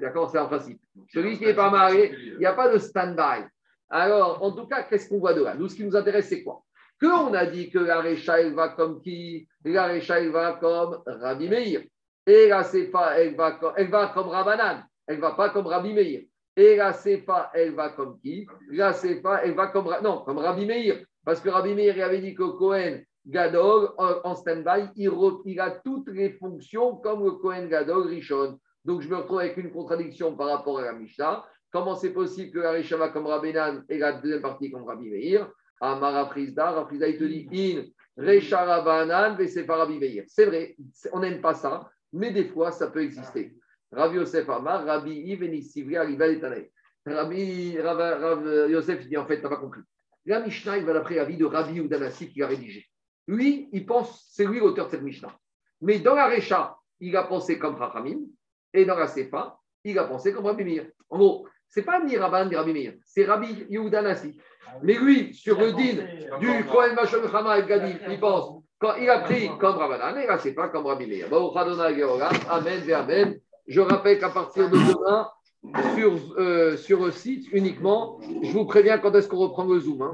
D'accord C'est un principe. Celui qui n'est pas marié, il n'y a pas de stand-by. Alors, en tout cas, qu'est-ce qu'on voit de là? Nous, ce qui nous intéresse, c'est quoi? Que on a dit que la Récha, elle va comme qui? La Récha, elle va comme Rabbi Meir. Et la Sefa, elle va comme, elle va comme Rabbanan. Elle ne va pas comme Rabbi Meir. Et la Sefa, elle va comme qui? La Sefa, elle va comme, non, comme Rabbi Meir. Parce que Rabbi Meir avait dit que Cohen, Gadol en stand-by, il, a toutes les fonctions comme le Kohen Gadol Rishon. Donc je me retrouve avec une contradiction par rapport à la Mishnah. Comment c'est possible que la Rishama comme Rabbenan et la deuxième partie comme Rabbi Meir? Amara Frisda, Rabbi il te dit In, Resharabanan, Rabbi Meir. C'est vrai, on n'aime pas ça, mais des fois ça peut exister. Rabbi Yosef Amar, Rabbi Yves Sivri, Rabbi Rav Yosef dit en fait, tu n'as pas compris. La Mishnah, il va d'après l'avis de Rabbi Udanassi qui l'a rédigé. Lui, il pense, c'est lui l'auteur de cette Mishnah. Mais dans la Recha, il a pensé comme Rachamim, et dans la Sefa, il a pensé comme Rabbi Meir. En gros, ce n'est pas ni Rabban ni Rabbi Meir, c'est Rabbi Yehudanasi. Mais lui, sur le din du Kohen Mashon Chama et Gadi, il pense, quand il a pris comme Rabbanan, et là, c'est pas comme Rabbi Meir. Amen, Amen. Je rappelle qu'à partir de demain, sur, euh, sur le site uniquement, je vous préviens quand est-ce qu'on reprend le Zoom. Hein.